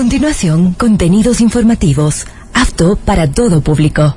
continuación, contenidos informativos, apto para todo público.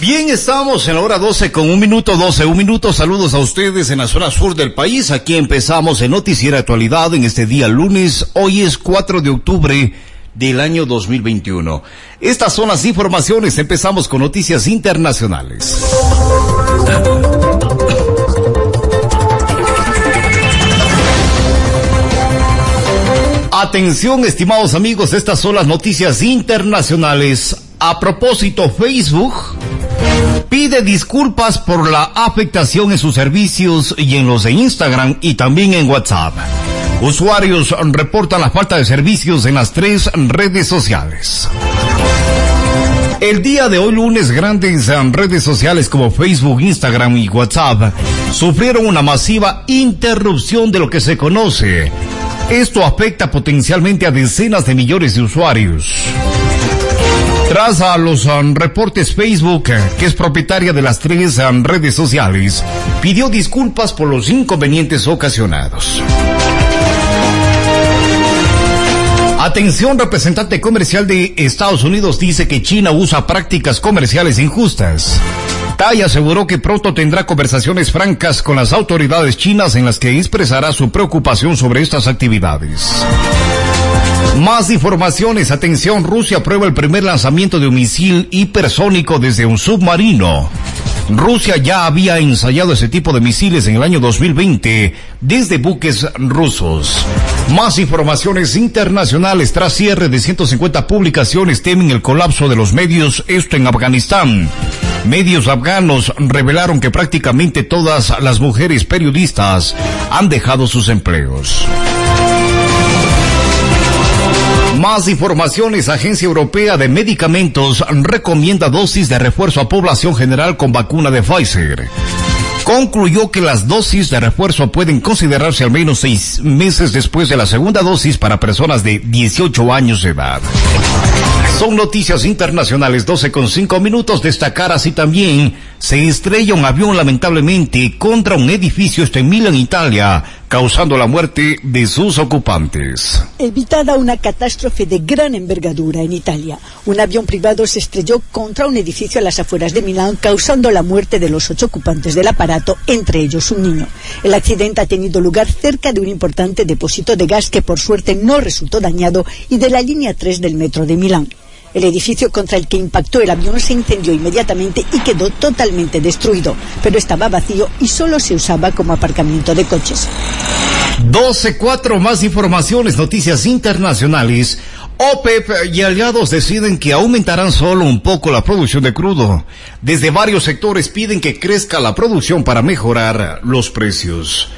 Bien, estamos en la hora 12 con un minuto 12, un minuto. Saludos a ustedes en la zona sur del país. Aquí empezamos en Noticiera Actualidad en este día lunes. Hoy es 4 de octubre del año 2021. Estas son las informaciones. Empezamos con noticias internacionales. Atención, estimados amigos, estas son las noticias internacionales. A propósito, Facebook pide disculpas por la afectación en sus servicios y en los de Instagram y también en WhatsApp. Usuarios reportan la falta de servicios en las tres redes sociales. El día de hoy lunes grandes redes sociales como Facebook, Instagram y WhatsApp sufrieron una masiva interrupción de lo que se conoce. Esto afecta potencialmente a decenas de millones de usuarios. Tras los um, reportes Facebook, que es propietaria de las tres um, redes sociales, pidió disculpas por los inconvenientes ocasionados. Atención, representante comercial de Estados Unidos dice que China usa prácticas comerciales injustas. Tai aseguró que pronto tendrá conversaciones francas con las autoridades chinas en las que expresará su preocupación sobre estas actividades. Más informaciones. Atención, Rusia aprueba el primer lanzamiento de un misil hipersónico desde un submarino. Rusia ya había ensayado ese tipo de misiles en el año 2020 desde buques rusos. Más informaciones internacionales tras cierre de 150 publicaciones temen el colapso de los medios, esto en Afganistán. Medios afganos revelaron que prácticamente todas las mujeres periodistas han dejado sus empleos. Más informaciones, Agencia Europea de Medicamentos recomienda dosis de refuerzo a población general con vacuna de Pfizer. Concluyó que las dosis de refuerzo pueden considerarse al menos seis meses después de la segunda dosis para personas de 18 años de edad. Son noticias internacionales, 12 con 5 minutos. Destacar así también, se estrella un avión lamentablemente contra un edificio esto en Milán, Italia, causando la muerte de sus ocupantes. Evitada una catástrofe de gran envergadura en Italia. Un avión privado se estrelló contra un edificio a las afueras de Milán, causando la muerte de los ocho ocupantes del aparato, entre ellos un niño. El accidente ha tenido lugar cerca de un importante depósito de gas que por suerte no resultó dañado y de la línea 3 del metro de Milán. El edificio contra el que impactó el avión se incendió inmediatamente y quedó totalmente destruido, pero estaba vacío y solo se usaba como aparcamiento de coches. 12.4 más informaciones, noticias internacionales. OPEP y aliados deciden que aumentarán solo un poco la producción de crudo. Desde varios sectores piden que crezca la producción para mejorar los precios.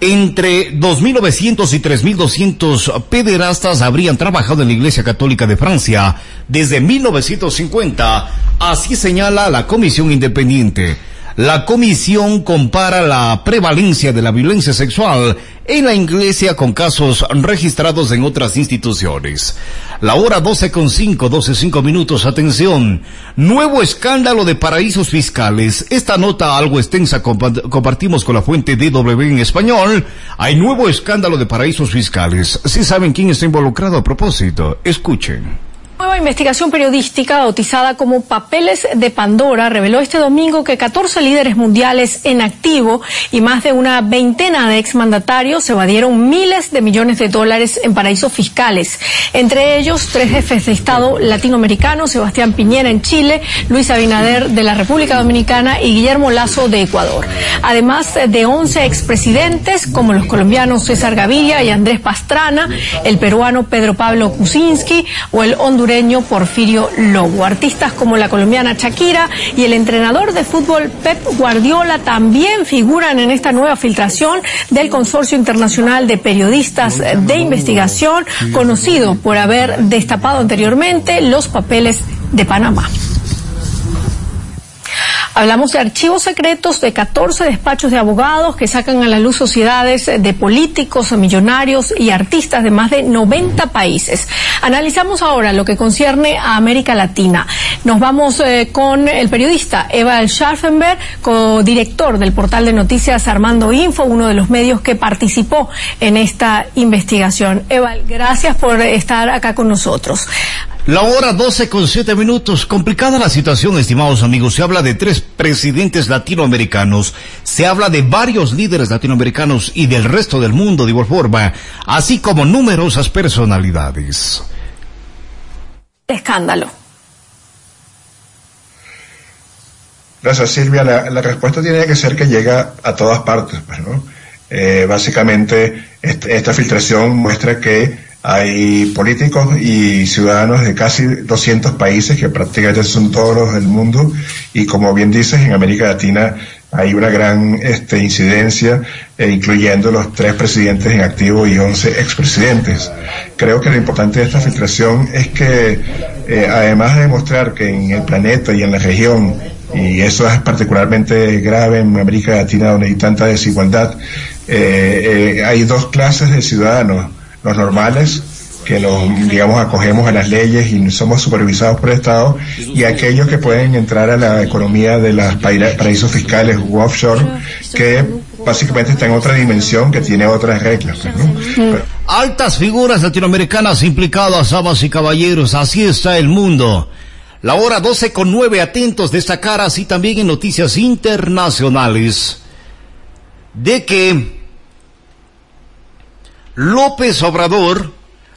Entre 2.900 y 3.200 pederastas habrían trabajado en la Iglesia Católica de Francia desde 1950, así señala la Comisión Independiente. La comisión compara la prevalencia de la violencia sexual en la iglesia con casos registrados en otras instituciones. La hora 12 con 5, 12 5 minutos, atención. Nuevo escándalo de paraísos fiscales. Esta nota algo extensa compartimos con la fuente DW en español. Hay nuevo escándalo de paraísos fiscales. Si saben quién está involucrado a propósito, escuchen. Nueva investigación periodística bautizada como Papeles de Pandora reveló este domingo que 14 líderes mundiales en activo y más de una veintena de exmandatarios evadieron miles de millones de dólares en paraísos fiscales. Entre ellos, tres jefes de Estado latinoamericanos, Sebastián Piñera en Chile, Luis Abinader de la República Dominicana y Guillermo Lazo de Ecuador. Además de 11 expresidentes como los colombianos César Gaviria y Andrés Pastrana, el peruano Pedro Pablo Kuczynski o el hondureño Porfirio Lobo. Artistas como la colombiana Shakira y el entrenador de fútbol Pep Guardiola también figuran en esta nueva filtración del Consorcio Internacional de Periodistas de Investigación, conocido por haber destapado anteriormente los papeles de Panamá. Hablamos de archivos secretos de 14 despachos de abogados que sacan a la luz sociedades de políticos, millonarios y artistas de más de 90 países. Analizamos ahora lo que concierne a América Latina. Nos vamos eh, con el periodista Eva Scharfenberg, co-director del portal de noticias Armando Info, uno de los medios que participó en esta investigación. Eva, gracias por estar acá con nosotros. La hora 12 con 7 minutos. Complicada la situación, estimados amigos. Se habla de tres presidentes latinoamericanos. Se habla de varios líderes latinoamericanos y del resto del mundo de igual forma, así como numerosas personalidades. Escándalo. Gracias, Silvia. La, respuesta tiene que ser que llega a todas partes. Pues, ¿no? Eh, básicamente, este, esta filtración muestra que hay políticos y ciudadanos de casi 200 países que prácticamente son todos los del mundo y como bien dices, en América Latina hay una gran este, incidencia, eh, incluyendo los tres presidentes en activo y 11 expresidentes. Creo que lo importante de esta filtración es que, eh, además de demostrar que en el planeta y en la región, y eso es particularmente grave en América Latina donde hay tanta desigualdad, eh, hay dos clases de ciudadanos los normales, que nos, digamos, acogemos a las leyes y somos supervisados por el Estado, y aquellos que pueden entrar a la economía de los paraísos fiscales u offshore, que básicamente está en otra dimensión, que tiene otras reglas. Pues, Altas figuras latinoamericanas implicadas, amas y caballeros, así está el mundo. La hora 12 con 9 atentos destacar así también en noticias internacionales de que López Obrador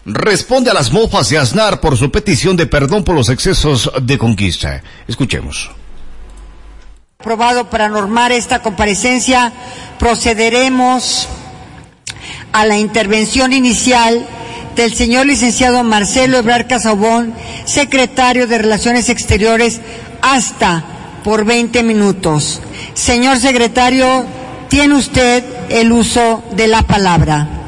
responde a las mofas de Aznar por su petición de perdón por los excesos de conquista. Escuchemos. Aprobado para normar esta comparecencia, procederemos a la intervención inicial del señor licenciado Marcelo Ebrar Casabón, secretario de Relaciones Exteriores, hasta por 20 minutos. Señor secretario, tiene usted el uso de la palabra.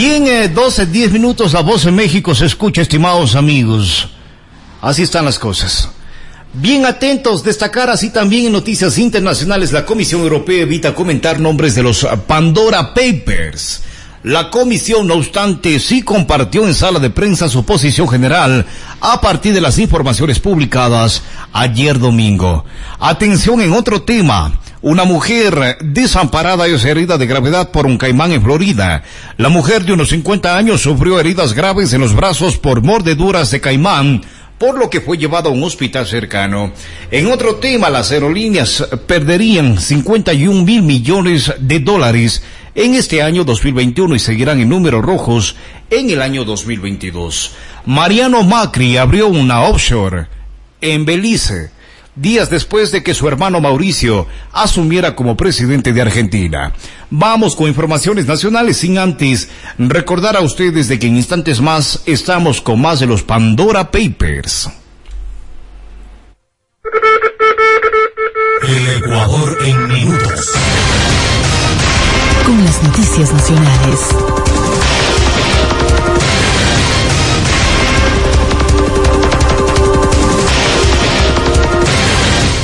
Bien, eh, 12, 10 minutos, la voz en México se escucha, estimados amigos. Así están las cosas. Bien atentos, destacar así también en noticias internacionales, la Comisión Europea evita comentar nombres de los Pandora Papers. La comisión, no obstante, sí compartió en sala de prensa su posición general a partir de las informaciones publicadas ayer domingo. Atención en otro tema. Una mujer desamparada es herida de gravedad por un caimán en Florida. La mujer de unos 50 años sufrió heridas graves en los brazos por mordeduras de caimán por lo que fue llevado a un hospital cercano. En otro tema, las aerolíneas perderían 51 mil millones de dólares en este año 2021 y seguirán en números rojos en el año 2022. Mariano Macri abrió una offshore en Belice días después de que su hermano Mauricio asumiera como presidente de Argentina. Vamos con informaciones nacionales sin antes recordar a ustedes de que en instantes más estamos con más de los Pandora Papers. El Ecuador en minutos. Con las noticias nacionales.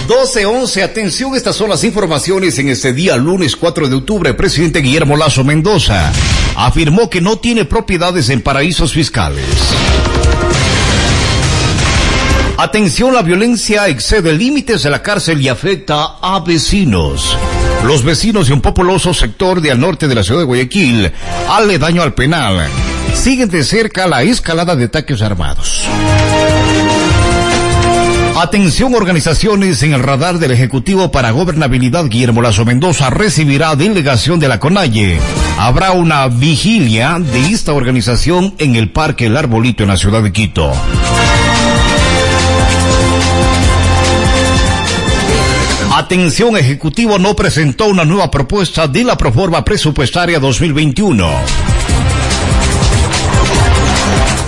12, 11, atención, estas son las informaciones en este día, lunes 4 de octubre. El presidente Guillermo Lazo Mendoza afirmó que no tiene propiedades en paraísos fiscales. Atención, la violencia excede límites de la cárcel y afecta a vecinos. Los vecinos de un populoso sector de al norte de la ciudad de Guayaquil, aledaño al penal, siguen de cerca la escalada de ataques armados. Atención organizaciones en el radar del Ejecutivo para Gobernabilidad Guillermo Lazo Mendoza recibirá delegación de la CONAIE. Habrá una vigilia de esta organización en el Parque El Arbolito en la ciudad de Quito. Atención, Ejecutivo no presentó una nueva propuesta de la proforma presupuestaria 2021.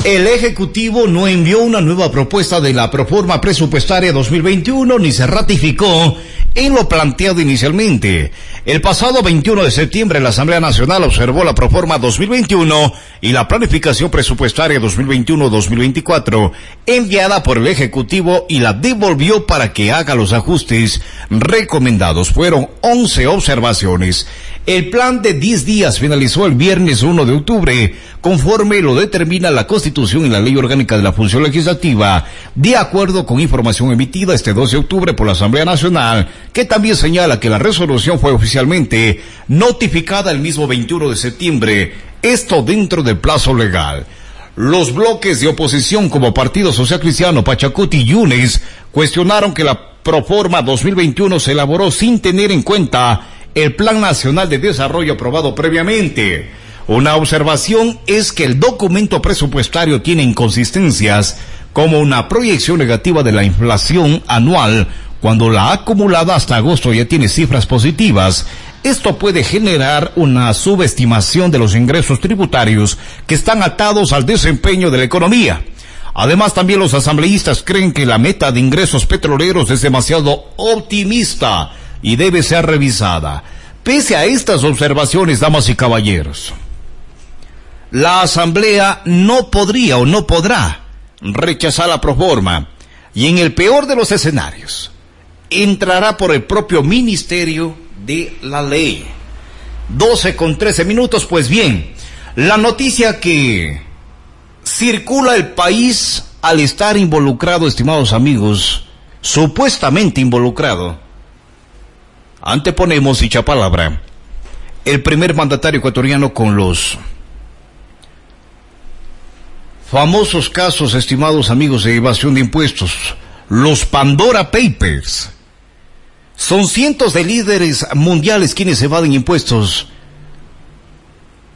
El Ejecutivo no envió una nueva propuesta de la proforma presupuestaria 2021 ni se ratificó en lo planteado inicialmente. El pasado 21 de septiembre la Asamblea Nacional observó la proforma 2021 y la planificación presupuestaria 2021-2024 enviada por el Ejecutivo y la devolvió para que haga los ajustes recomendados. Fueron 11 observaciones. El plan de 10 días finalizó el viernes 1 de octubre, conforme lo determina la Constitución y la Ley Orgánica de la Función Legislativa, de acuerdo con información emitida este 12 de octubre por la Asamblea Nacional, que también señala que la resolución fue oficialmente notificada el mismo 21 de septiembre, esto dentro del plazo legal. Los bloques de oposición como Partido Social Cristiano, Pachacuti y Yunes cuestionaron que la Proforma 2021 se elaboró sin tener en cuenta el Plan Nacional de Desarrollo aprobado previamente. Una observación es que el documento presupuestario tiene inconsistencias como una proyección negativa de la inflación anual cuando la acumulada hasta agosto ya tiene cifras positivas. Esto puede generar una subestimación de los ingresos tributarios que están atados al desempeño de la economía. Además, también los asambleístas creen que la meta de ingresos petroleros es demasiado optimista y debe ser revisada. Pese a estas observaciones, damas y caballeros, la Asamblea no podría o no podrá rechazar la proforma y en el peor de los escenarios entrará por el propio Ministerio de la Ley. 12 con 13 minutos, pues bien, la noticia que circula el país al estar involucrado, estimados amigos, supuestamente involucrado, Anteponemos dicha palabra. El primer mandatario ecuatoriano con los famosos casos, estimados amigos, de evasión de impuestos, los Pandora Papers. Son cientos de líderes mundiales quienes evaden impuestos,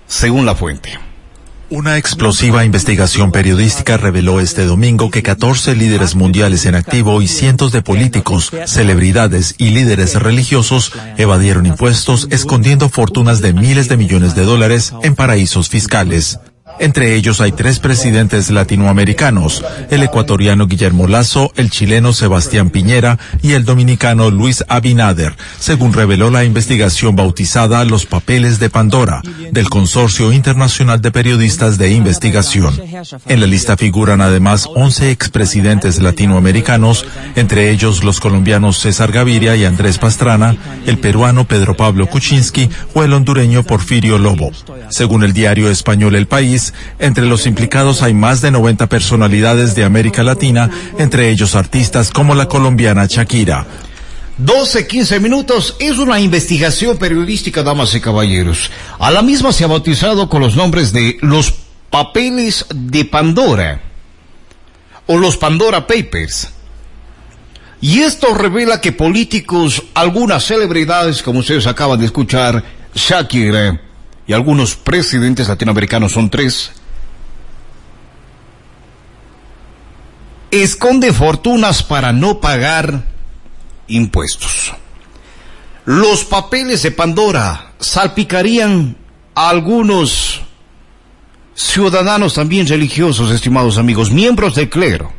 según la fuente. Una explosiva investigación periodística reveló este domingo que 14 líderes mundiales en activo y cientos de políticos, celebridades y líderes religiosos evadieron impuestos escondiendo fortunas de miles de millones de dólares en paraísos fiscales. Entre ellos hay tres presidentes latinoamericanos, el ecuatoriano Guillermo Lazo, el chileno Sebastián Piñera y el dominicano Luis Abinader, según reveló la investigación bautizada Los Papeles de Pandora, del Consorcio Internacional de Periodistas de Investigación. En la lista figuran además 11 expresidentes latinoamericanos, entre ellos los colombianos César Gaviria y Andrés Pastrana, el peruano Pedro Pablo Kuczynski o el hondureño Porfirio Lobo. Según el diario español El País, entre los implicados hay más de 90 personalidades de América Latina, entre ellos artistas como la colombiana Shakira. 12, 15 minutos es una investigación periodística, damas y caballeros. A la misma se ha bautizado con los nombres de los papeles de Pandora o los Pandora Papers. Y esto revela que políticos, algunas celebridades, como ustedes acaban de escuchar, Shakira, y algunos presidentes latinoamericanos, son tres, esconde fortunas para no pagar impuestos. Los papeles de Pandora salpicarían a algunos ciudadanos también religiosos, estimados amigos, miembros del clero.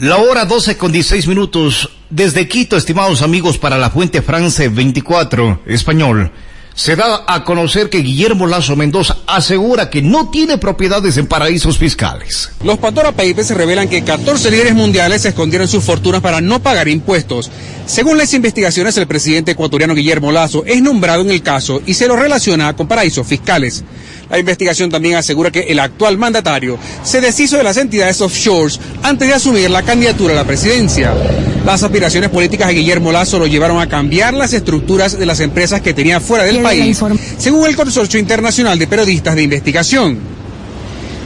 La hora 12 con 16 minutos desde Quito, estimados amigos, para la Fuente France 24 español. Se da a conocer que Guillermo Lazo Mendoza asegura que no tiene propiedades en paraísos fiscales. Los Pandora Papers revelan que 14 líderes mundiales escondieron sus fortunas para no pagar impuestos. Según las investigaciones, el presidente ecuatoriano Guillermo Lazo es nombrado en el caso y se lo relaciona con paraísos fiscales. La investigación también asegura que el actual mandatario se deshizo de las entidades offshores antes de asumir la candidatura a la presidencia. Las aspiraciones políticas de Guillermo Lazo lo llevaron a cambiar las estructuras de las empresas que tenía fuera del país, según el Consorcio Internacional de Periodistas de Investigación.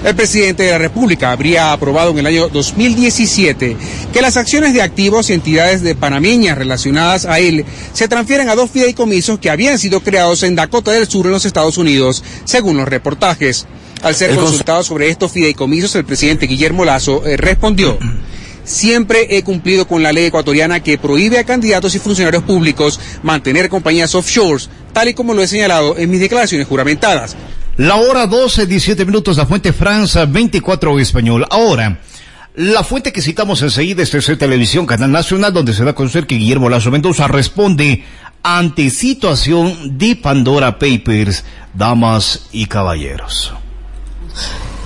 El presidente de la República habría aprobado en el año 2017 que las acciones de activos y entidades de panameñas relacionadas a él se transfieren a dos fideicomisos que habían sido creados en Dakota del Sur en los Estados Unidos, según los reportajes. Al ser consultado sobre estos fideicomisos, el presidente Guillermo Lazo eh, respondió. Siempre he cumplido con la ley ecuatoriana que prohíbe a candidatos y funcionarios públicos mantener compañías offshores, tal y como lo he señalado en mis declaraciones juramentadas. La hora 12, 17 minutos, la fuente Francia 24 español. Ahora, la fuente que citamos enseguida es TC Televisión, Canal Nacional, donde se da a conocer que Guillermo Lazo Mendoza responde ante situación de Pandora Papers, damas y caballeros.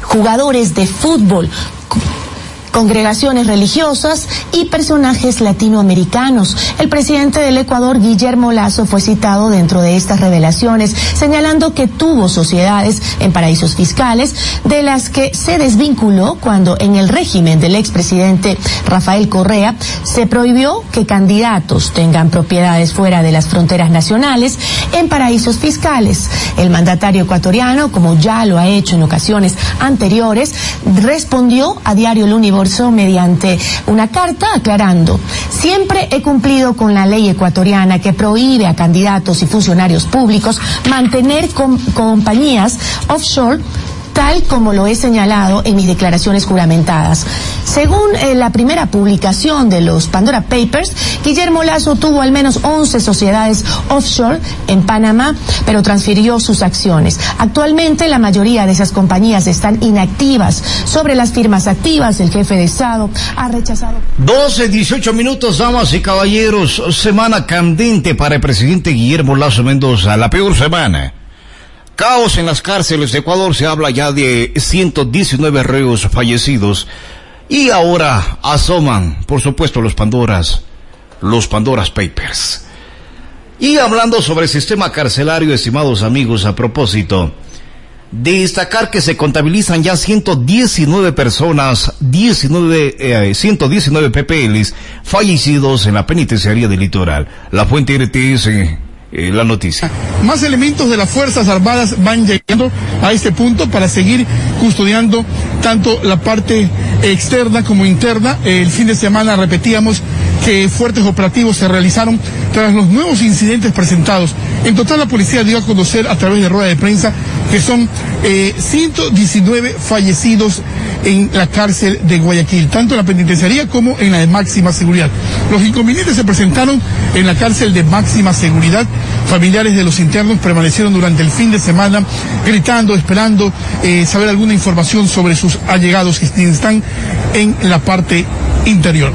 Jugadores de fútbol congregaciones religiosas y personajes latinoamericanos. El presidente del Ecuador, Guillermo Lazo, fue citado dentro de estas revelaciones, señalando que tuvo sociedades en paraísos fiscales, de las que se desvinculó cuando en el régimen del expresidente Rafael Correa se prohibió que candidatos tengan propiedades fuera de las fronteras nacionales en paraísos fiscales. El mandatario ecuatoriano, como ya lo ha hecho en ocasiones anteriores, respondió a Diario El Mediante una carta aclarando, siempre he cumplido con la ley ecuatoriana que prohíbe a candidatos y funcionarios públicos mantener compañías offshore tal como lo he señalado en mis declaraciones juramentadas. Según eh, la primera publicación de los Pandora Papers, Guillermo Lazo tuvo al menos 11 sociedades offshore en Panamá, pero transfirió sus acciones. Actualmente la mayoría de esas compañías están inactivas. Sobre las firmas activas, el jefe de Estado ha rechazado. 12, 18 minutos, damas y caballeros. Semana candente para el presidente Guillermo Lazo Mendoza. La peor semana. Caos en las cárceles de Ecuador, se habla ya de 119 reos fallecidos. Y ahora asoman, por supuesto, los Pandoras, los Pandoras Papers. Y hablando sobre el sistema carcelario, estimados amigos, a propósito, de destacar que se contabilizan ya 119 personas, 19, 119 PPLs fallecidos en la penitenciaría del litoral. La fuente RTS eh, la noticia. Más elementos de las Fuerzas Armadas van llegando a este punto para seguir custodiando tanto la parte externa como interna. El fin de semana repetíamos que fuertes operativos se realizaron tras los nuevos incidentes presentados. En total la policía dio a conocer a través de rueda de prensa que son 119 eh, fallecidos en la cárcel de Guayaquil, tanto en la penitenciaría como en la de máxima seguridad. Los inconvenientes se presentaron en la cárcel de máxima seguridad. Familiares de los internos permanecieron durante el fin de semana gritando, esperando eh, saber alguna información sobre sus allegados que están en la parte interior.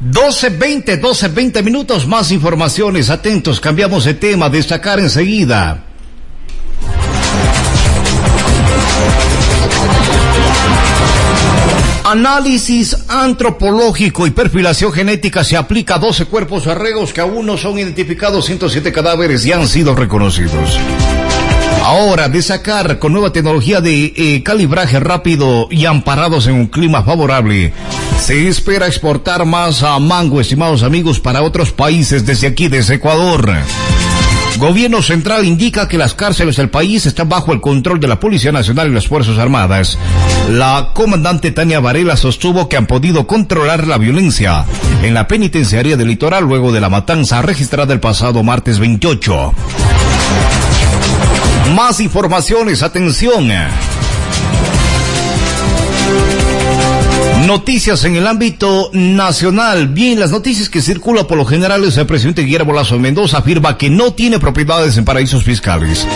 12, 20, 12, 20 minutos más informaciones. Atentos, cambiamos de tema. Destacar enseguida. Análisis antropológico y perfilación genética se aplica a 12 cuerpos arregos que aún no son identificados, 107 cadáveres ya han sido reconocidos. Ahora, de sacar con nueva tecnología de eh, calibraje rápido y amparados en un clima favorable, se espera exportar más a mango, estimados amigos, para otros países desde aquí, desde Ecuador. Gobierno central indica que las cárceles del país están bajo el control de la Policía Nacional y las Fuerzas Armadas. La comandante Tania Varela sostuvo que han podido controlar la violencia en la penitenciaría del litoral luego de la matanza registrada el pasado martes 28. Más informaciones, atención. Noticias en el ámbito nacional. Bien, las noticias que circulan por lo general es el presidente Guillermo Lazo Mendoza afirma que no tiene propiedades en paraísos fiscales.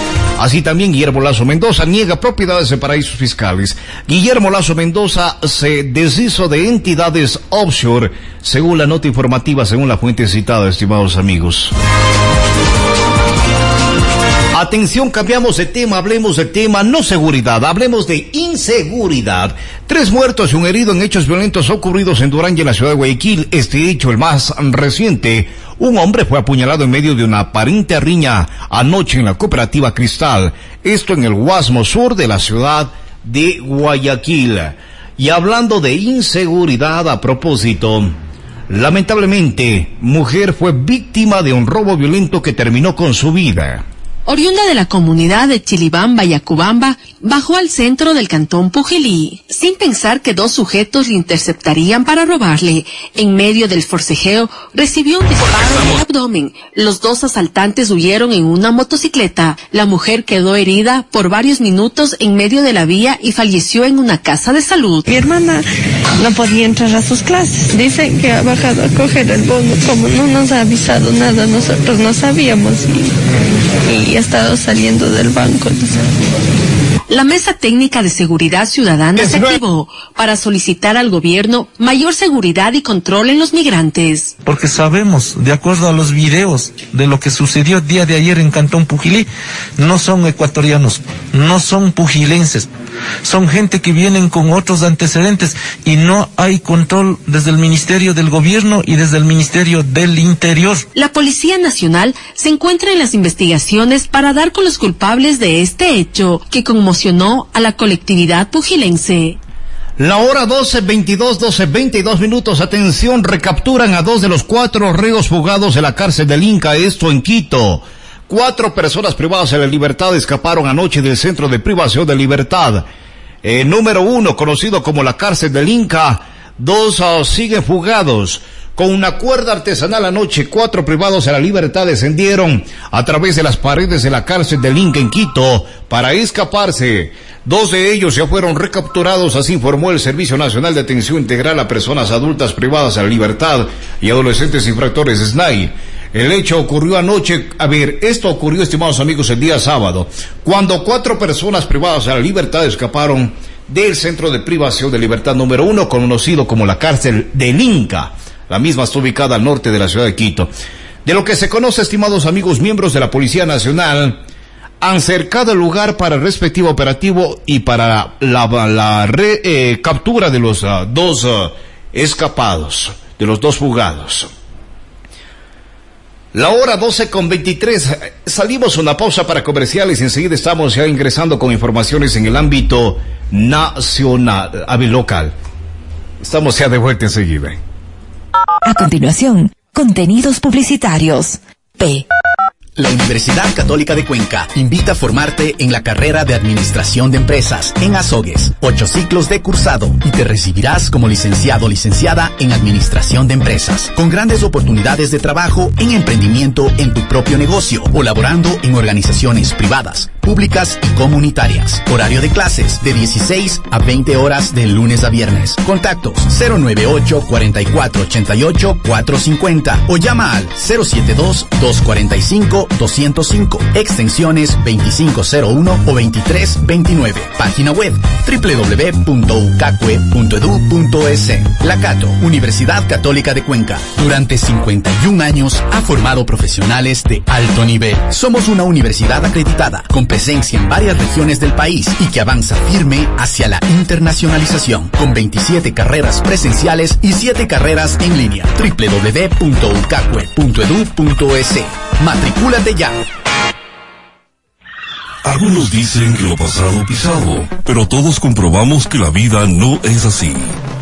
Así también Guillermo Lazo Mendoza niega propiedades en paraísos fiscales. Guillermo Lazo Mendoza se deshizo de entidades offshore, según la nota informativa, según la fuente citada, estimados amigos. Atención, cambiamos de tema, hablemos de tema no seguridad, hablemos de inseguridad. Tres muertos y un herido en hechos violentos ocurridos en Durán y en la ciudad de Guayaquil. Este hecho, el más reciente, un hombre fue apuñalado en medio de una aparente riña anoche en la cooperativa Cristal. Esto en el Guasmo Sur de la ciudad de Guayaquil. Y hablando de inseguridad a propósito, lamentablemente, mujer fue víctima de un robo violento que terminó con su vida. Oriunda de la comunidad de Chilibamba y Acubamba, bajó al centro del cantón Pujilí, sin pensar que dos sujetos le interceptarían para robarle. En medio del forcejeo, recibió un disparo en el abdomen. Los dos asaltantes huyeron en una motocicleta. La mujer quedó herida por varios minutos en medio de la vía y falleció en una casa de salud. Mi hermana no podía entrar a sus clases. Dicen que ha bajado a coger el bono, como no nos ha avisado nada, nosotros no sabíamos y, y ha estado saliendo del banco. La Mesa Técnica de Seguridad Ciudadana se activó para solicitar al gobierno mayor seguridad y control en los migrantes. Porque sabemos, de acuerdo a los videos de lo que sucedió el día de ayer en Cantón Pujilí, no son ecuatorianos, no son pugilenses, son gente que vienen con otros antecedentes y no hay control desde el Ministerio del Gobierno y desde el Ministerio del Interior. La Policía Nacional se encuentra en las investigaciones para dar con los culpables de este hecho que conmocionó a la colectividad pugilense. La hora 12, 22, 12, 22 minutos. Atención, recapturan a dos de los cuatro reos fugados de la cárcel del Inca, esto en Quito. Cuatro personas privadas de la libertad escaparon anoche del centro de privación de libertad. Eh, número uno, conocido como la cárcel del Inca, dos uh, siguen fugados. Con una cuerda artesanal anoche, cuatro privados de la libertad descendieron a través de las paredes de la cárcel del Inca en Quito para escaparse. Dos de ellos ya fueron recapturados, así informó el Servicio Nacional de Atención Integral a Personas Adultas Privadas de la Libertad y Adolescentes Infractores SNAI. El hecho ocurrió anoche, a ver, esto ocurrió, estimados amigos, el día sábado, cuando cuatro personas privadas de la libertad escaparon del centro de privación de libertad número uno, conocido como la cárcel del Inca. La misma está ubicada al norte de la ciudad de Quito. De lo que se conoce, estimados amigos, miembros de la Policía Nacional han cercado el lugar para el respectivo operativo y para la, captura de los dos escapados, de los dos fugados. La hora 12 con 23. Salimos una pausa para comerciales y enseguida estamos ya ingresando con informaciones en el ámbito nacional, local. Estamos ya de vuelta enseguida. A continuación, contenidos publicitarios. P. La Universidad Católica de Cuenca invita a formarte en la carrera de Administración de Empresas en Azogues. Ocho ciclos de cursado y te recibirás como licenciado o licenciada en Administración de Empresas, con grandes oportunidades de trabajo en emprendimiento en tu propio negocio o laborando en organizaciones privadas, públicas y comunitarias. Horario de clases de 16 a 20 horas de lunes a viernes. Contactos 098 4488 450 o llama al 072 245 205, extensiones 2501 o 2329. Página web www.ucacue.edu.es. La Cato, Universidad Católica de Cuenca, durante 51 años ha formado profesionales de alto nivel. Somos una universidad acreditada, con presencia en varias regiones del país y que avanza firme hacia la internacionalización, con 27 carreras presenciales y 7 carreras en línea. www.ucacue.edu.es. Matricúlate ya. Algunos dicen que lo pasado pisado, pero todos comprobamos que la vida no es así.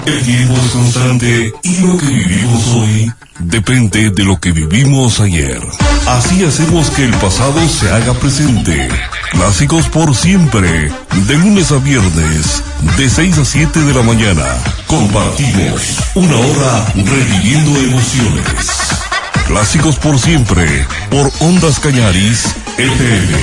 El tiempo es constante y lo que vivimos hoy depende de lo que vivimos ayer. Así hacemos que el pasado se haga presente. Clásicos por siempre, de lunes a viernes, de 6 a 7 de la mañana. Compartimos una hora reviviendo emociones. Clásicos por siempre, por Ondas Cañaris, FM.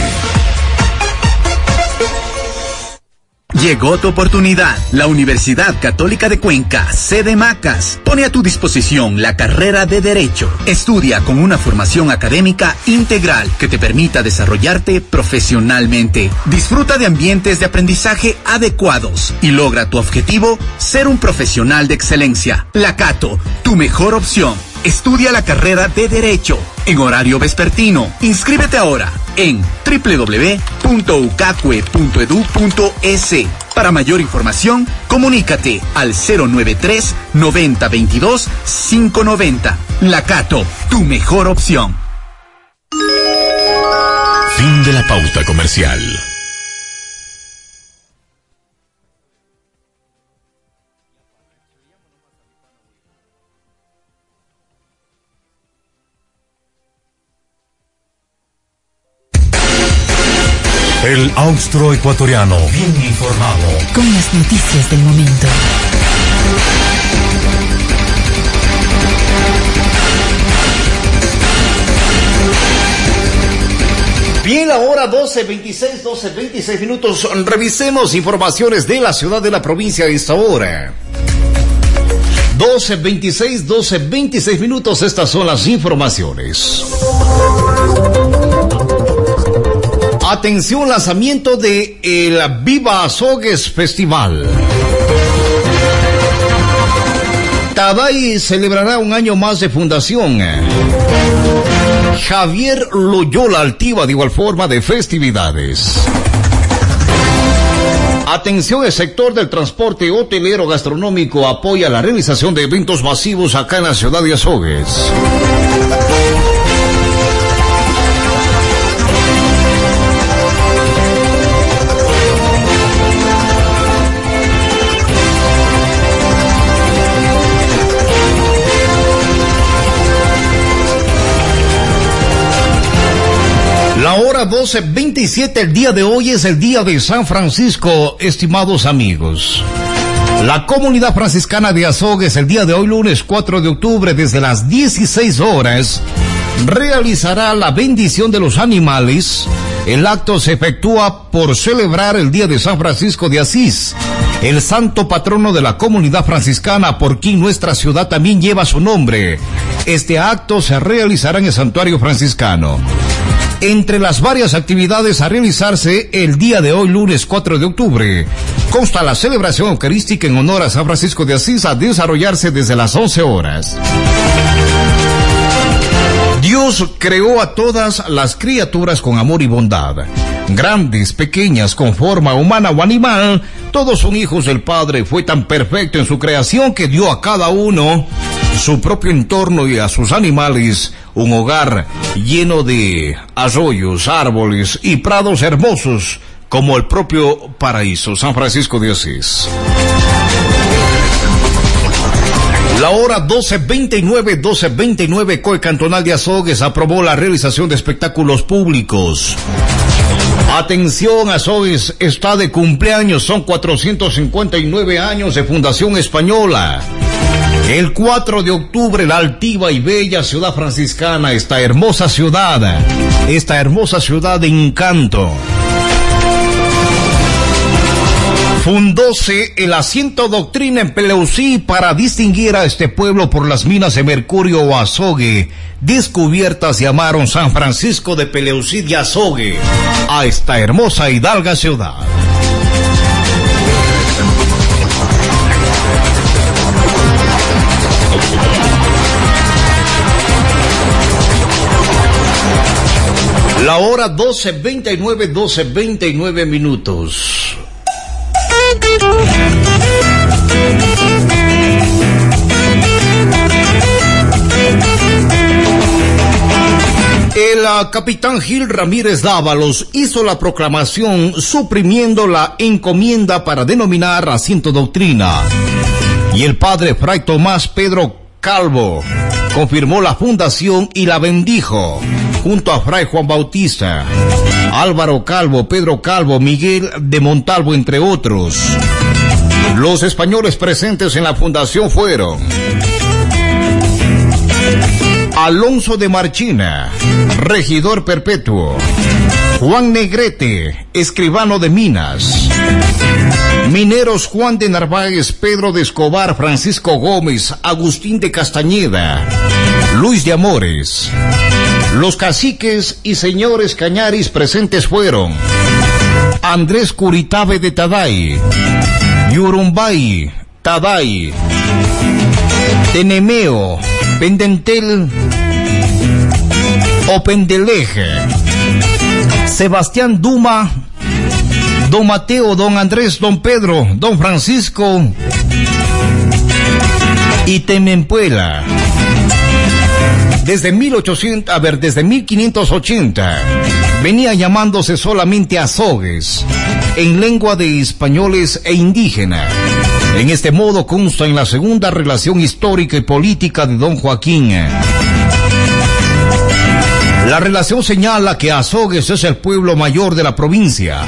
Llegó tu oportunidad. La Universidad Católica de Cuenca, sede Macas, pone a tu disposición la carrera de Derecho. Estudia con una formación académica integral que te permita desarrollarte profesionalmente. Disfruta de ambientes de aprendizaje adecuados y logra tu objetivo, ser un profesional de excelencia. La Cato, tu mejor opción. Estudia la carrera de Derecho en horario vespertino. Inscríbete ahora en www.ucacue.edu.es. Para mayor información, comunícate al 093 9022 590. La Cato, tu mejor opción. Fin de la pauta comercial. El austroecuatoriano. Bien informado. Con las noticias del momento. Bien, la hora 12, 26, 12, 26 minutos. Revisemos informaciones de la ciudad de la provincia de esta hora. 12.26, 12.26 minutos, estas son las informaciones. Atención, lanzamiento de el Viva Azogues Festival. Taday celebrará un año más de fundación. Javier Loyola Altiva de igual forma de festividades. Atención, el sector del transporte hotelero gastronómico apoya la realización de eventos masivos acá en la ciudad de Azogues. Hora 12.27, el día de hoy es el día de San Francisco, estimados amigos. La comunidad franciscana de Azogues el día de hoy, lunes 4 de octubre, desde las 16 horas, realizará la bendición de los animales. El acto se efectúa por celebrar el día de San Francisco de Asís, el santo patrono de la comunidad franciscana, por quien nuestra ciudad también lleva su nombre. Este acto se realizará en el santuario franciscano. Entre las varias actividades a realizarse el día de hoy, lunes 4 de octubre, consta la celebración eucarística en honor a San Francisco de Asís a desarrollarse desde las 11 horas. Dios creó a todas las criaturas con amor y bondad. Grandes, pequeñas, con forma humana o animal, todos son hijos del Padre. Fue tan perfecto en su creación que dio a cada uno su propio entorno y a sus animales un hogar lleno de arroyos, árboles y prados hermosos como el propio paraíso, San Francisco de Asís. La hora 12.29, 12.29, COE Cantonal de Azogues aprobó la realización de espectáculos públicos. Atención, Azogues está de cumpleaños, son 459 años de Fundación Española. El 4 de octubre, la altiva y bella ciudad franciscana, esta hermosa ciudad, esta hermosa ciudad de encanto. Fundóse el asiento doctrina en Peleusí para distinguir a este pueblo por las minas de mercurio o azogue. Descubiertas llamaron San Francisco de Peleusí de Azogue a esta hermosa hidalga ciudad. La hora 12.29, 12.29 minutos. El uh, capitán Gil Ramírez Dávalos hizo la proclamación suprimiendo la encomienda para denominar asiento doctrina. Y el padre Fray Tomás Pedro Calvo confirmó la fundación y la bendijo junto a Fray Juan Bautista, Álvaro Calvo, Pedro Calvo, Miguel de Montalvo, entre otros. Los españoles presentes en la fundación fueron Alonso de Marchina, regidor perpetuo. Juan Negrete, escribano de Minas. Mineros Juan de Narváez, Pedro de Escobar, Francisco Gómez, Agustín de Castañeda, Luis de Amores. Los caciques y señores cañaris presentes fueron Andrés Curitabe de Taday, Yurumbay, Taday, Tenemeo, Pendentel o Pendeleje, Sebastián Duma, Don Mateo, Don Andrés, Don Pedro, Don Francisco y Temempuela. Desde 1800, a ver, desde 1580 venía llamándose solamente Azogues en lengua de españoles e indígena. En este modo consta en la segunda relación histórica y política de don Joaquín. La relación señala que Azogues es el pueblo mayor de la provincia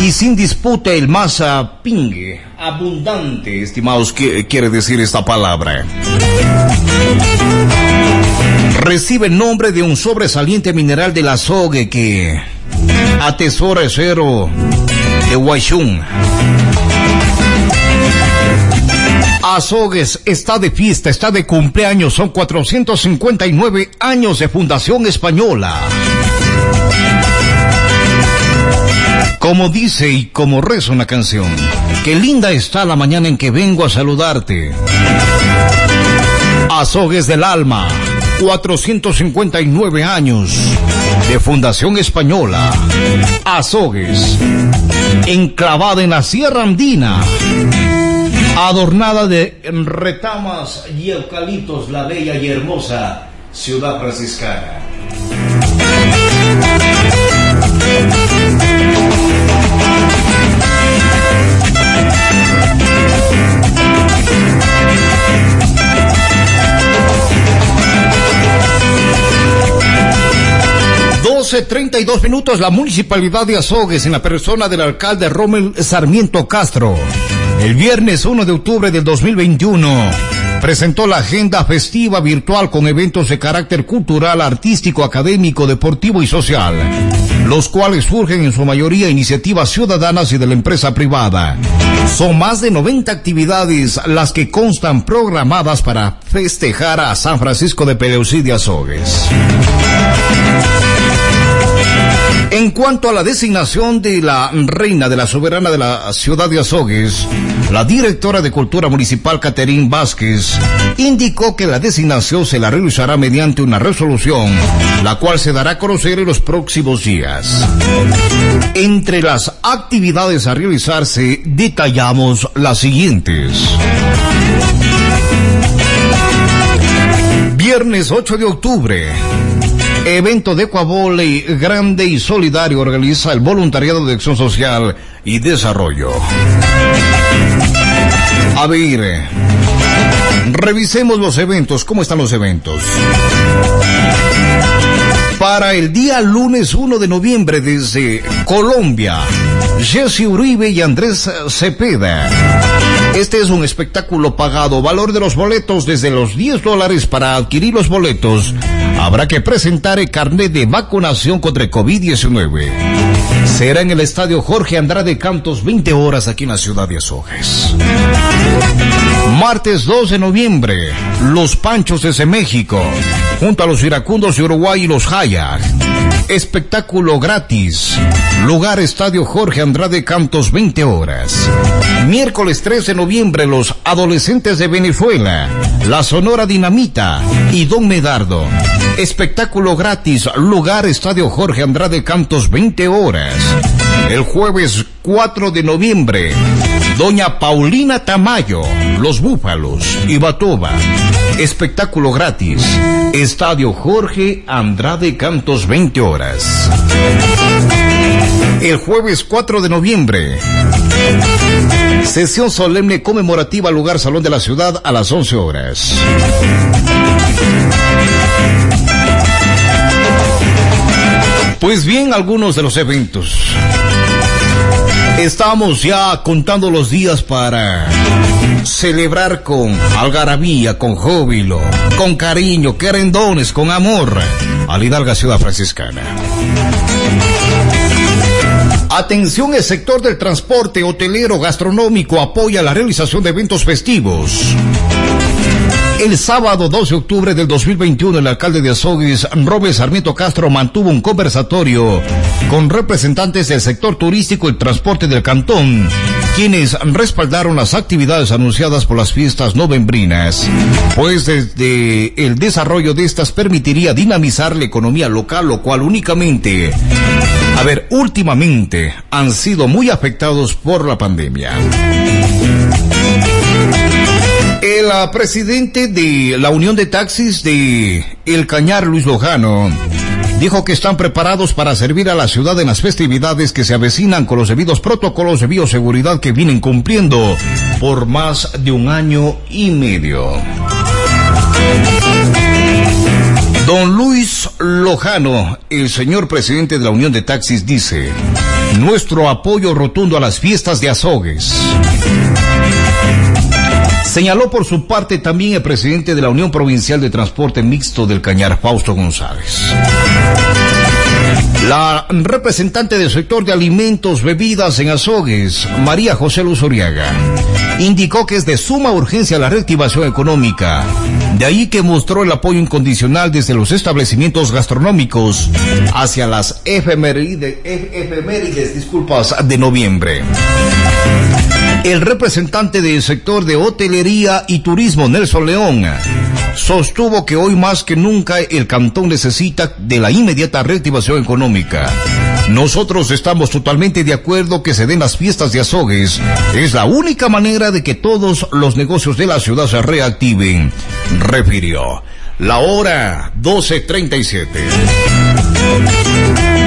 y sin disputa el más pingue, abundante, estimados, quiere decir esta palabra. Recibe el nombre de un sobresaliente mineral del azogue que atesora cero de Huaychún. Azogues está de fiesta, está de cumpleaños, son 459 años de Fundación Española. Como dice y como reza una canción, qué linda está la mañana en que vengo a saludarte. Azogues del Alma, 459 años de Fundación Española. Azogues, enclavada en la Sierra Andina, adornada de retamas y eucaliptos, la bella y hermosa ciudad franciscana. 12.32 minutos, la municipalidad de Azogues, en la persona del alcalde Rommel Sarmiento Castro, el viernes 1 de octubre del 2021, presentó la agenda festiva virtual con eventos de carácter cultural, artístico, académico, deportivo y social, los cuales surgen en su mayoría iniciativas ciudadanas y de la empresa privada. Son más de 90 actividades las que constan programadas para festejar a San Francisco de Peleusí de Azogues. En cuanto a la designación de la reina de la soberana de la ciudad de Azogues, la directora de Cultura Municipal, Caterín Vázquez, indicó que la designación se la realizará mediante una resolución, la cual se dará a conocer en los próximos días. Entre las actividades a realizarse, detallamos las siguientes. Viernes 8 de octubre, Evento de Ecuavole grande y solidario organiza el Voluntariado de Acción Social y Desarrollo. A ver, revisemos los eventos. ¿Cómo están los eventos? Para el día lunes 1 de noviembre desde Colombia, Jesse Uribe y Andrés Cepeda. Este es un espectáculo pagado. Valor de los boletos desde los 10 dólares para adquirir los boletos. Habrá que presentar el carnet de vacunación contra el COVID-19. Será en el estadio Jorge Andrade Cantos 20 horas aquí en la ciudad de Azogues. Martes 2 de noviembre, Los Panchos desde México, junto a los iracundos de Uruguay y los Hayak. Espectáculo gratis. Lugar Estadio Jorge Andrade Cantos 20 horas. Miércoles 3 de noviembre los adolescentes de Venezuela, la Sonora Dinamita y Don Medardo. Espectáculo gratis. Lugar Estadio Jorge Andrade Cantos 20 horas. El jueves 4 de noviembre, Doña Paulina Tamayo, Los Búfalos y Batoba. Espectáculo gratis. Estadio Jorge Andrade Cantos 20 horas. El jueves 4 de noviembre. Sesión solemne conmemorativa lugar Salón de la Ciudad a las 11 horas. Pues bien, algunos de los eventos. Estamos ya contando los días para celebrar con algarabía, con jóbilo, con cariño, querendones, con amor a la Hidalga Ciudad Franciscana. Atención, el sector del transporte hotelero gastronómico apoya la realización de eventos festivos. El sábado 12 de octubre del 2021, el alcalde de Azogues, Robes Sarmiento Castro, mantuvo un conversatorio con representantes del sector turístico y transporte del cantón, quienes respaldaron las actividades anunciadas por las fiestas novembrinas, pues desde el desarrollo de estas permitiría dinamizar la economía local, lo cual únicamente, a ver, últimamente han sido muy afectados por la pandemia. El uh, presidente de la Unión de Taxis de El Cañar, Luis Lojano, dijo que están preparados para servir a la ciudad en las festividades que se avecinan con los debidos protocolos de bioseguridad que vienen cumpliendo por más de un año y medio. Don Luis Lojano, el señor presidente de la Unión de Taxis, dice, nuestro apoyo rotundo a las fiestas de Azogues. Señaló por su parte también el presidente de la Unión Provincial de Transporte Mixto del Cañar, Fausto González. La representante del sector de alimentos, bebidas en Azogues, María José Luz Oriaga, indicó que es de suma urgencia la reactivación económica. De ahí que mostró el apoyo incondicional desde los establecimientos gastronómicos hacia las efemérides, efemérides disculpas, de noviembre. El representante del sector de hotelería y turismo, Nelson León, sostuvo que hoy más que nunca el cantón necesita de la inmediata reactivación económica. Nosotros estamos totalmente de acuerdo que se den las fiestas de azogues. Es la única manera de que todos los negocios de la ciudad se reactiven, refirió. La hora 12.37.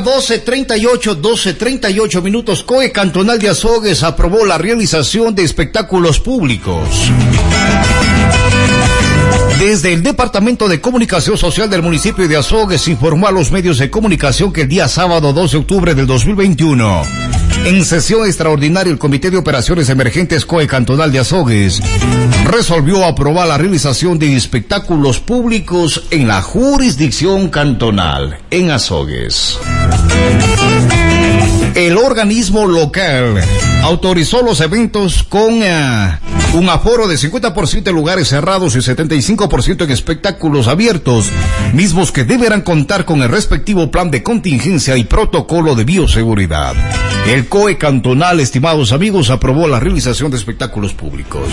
hora 12.38, 12.38 minutos, COE Cantonal de Azogues aprobó la realización de espectáculos públicos. Desde el Departamento de Comunicación Social del municipio de Azogues informó a los medios de comunicación que el día sábado 2 de octubre del 2021, en sesión extraordinaria el Comité de Operaciones Emergentes COE Cantonal de Azogues resolvió aprobar la realización de espectáculos públicos en la jurisdicción cantonal en Azogues. El organismo local autorizó los eventos con uh, un aforo de 50% en lugares cerrados y 75% en espectáculos abiertos, mismos que deberán contar con el respectivo plan de contingencia y protocolo de bioseguridad. El COE cantonal, estimados amigos, aprobó la realización de espectáculos públicos.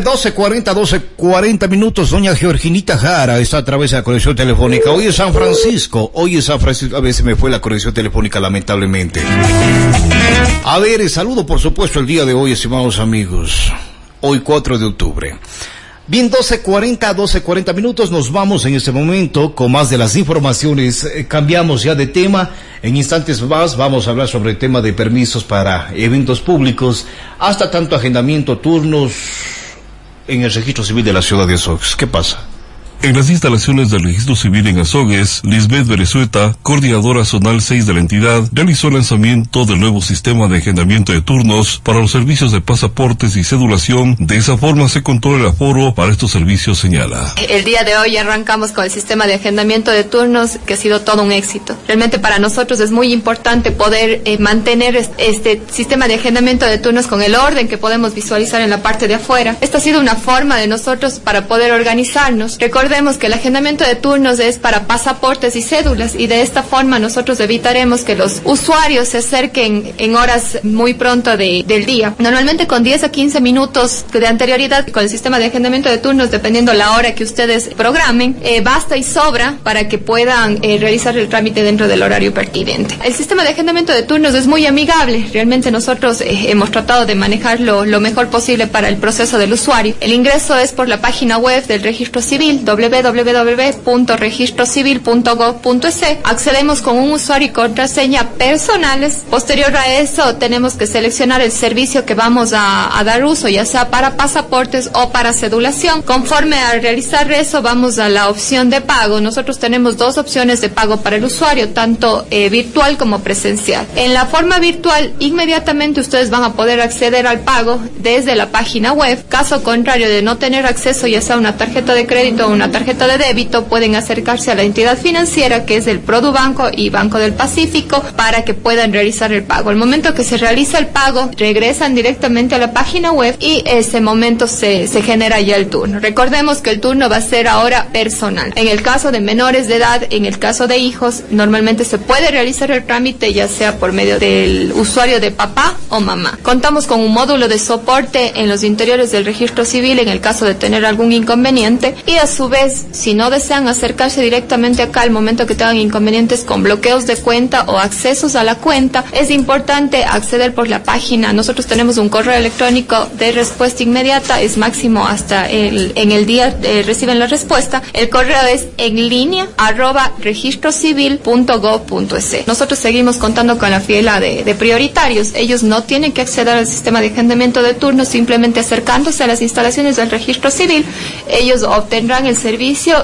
Bien, eh, 12.40, 12.40 minutos, doña Georginita Jara está a través de la conexión telefónica. Hoy es San Francisco, hoy es San Francisco, a veces me fue la conexión telefónica lamentablemente. A ver, saludo por supuesto el día de hoy, estimados amigos. Hoy 4 de octubre. Bien, 12.40, 12.40 minutos, nos vamos en este momento con más de las informaciones. Eh, cambiamos ya de tema. En instantes más vamos a hablar sobre el tema de permisos para eventos públicos, hasta tanto agendamiento, turnos en el registro civil de la ciudad de Sox. ¿Qué pasa? En las instalaciones del registro civil en Azogues, Lisbeth Berezueta, coordinadora zonal 6 de la entidad, realizó el lanzamiento del nuevo sistema de agendamiento de turnos para los servicios de pasaportes y cedulación. De esa forma se controla el aforo para estos servicios, señala. El día de hoy arrancamos con el sistema de agendamiento de turnos que ha sido todo un éxito. Realmente para nosotros es muy importante poder eh, mantener este sistema de agendamiento de turnos con el orden que podemos visualizar en la parte de afuera. Esta ha sido una forma de nosotros para poder organizarnos. Recordemos que el agendamiento de turnos es para pasaportes y cédulas y de esta forma nosotros evitaremos que los usuarios se acerquen en horas muy pronto de, del día. Normalmente con 10 a 15 minutos de anterioridad con el sistema de agendamiento de turnos, dependiendo la hora que ustedes programen, eh, basta y sobra para que puedan eh, realizar el trámite dentro del horario pertinente. El sistema de agendamiento de turnos es muy amigable. Realmente nosotros eh, hemos tratado de manejarlo lo mejor posible para el proceso del usuario. El ingreso es por la página web del registro civil www.registrocivil.gov.es. Accedemos con un usuario y contraseña personales. Posterior a eso, tenemos que seleccionar el servicio que vamos a, dar uso, ya sea para pasaportes o para cedulación. Conforme a realizar eso, vamos a la opción de pago. Nosotros tenemos dos opciones de pago para el usuario, tanto eh, virtual como presencial. En la forma virtual, inmediatamente ustedes van a poder acceder al pago desde la página web. Caso contrario de no tener acceso, ya sea una tarjeta de crédito o una tarjeta de débito, pueden acercarse a la entidad financiera que es el Produbanco y Banco del Pacífico para que puedan realizar el pago. El momento que se realiza el pago, regresan directamente a la página web y ese momento se, se genera ya el turno. Recordemos que el turno va a ser ahora personal. En el caso de menores de edad, en el caso de hijos, normalmente se puede realizar el trámite ya sea por medio del usuario de papá o mamá. Contamos con un módulo de soporte en los interiores del registro civil en el caso de tener algún inconveniente y a su vez, si no desean acercarse directamente acá al momento que tengan inconvenientes con bloqueos de cuenta o accesos a la cuenta, es importante acceder por la página. Nosotros tenemos un correo electrónico de respuesta inmediata, es máximo hasta el, en el día eh, reciben la respuesta. El correo es en línea arroba registrocivil.gov.es. Nosotros seguimos contando con la fiela de, de prioritarios. Ellos no tienen que acceder al sistema de agendamiento de turnos simplemente acercándose a las instalaciones del registro civil. Ellos obtendrán el servicio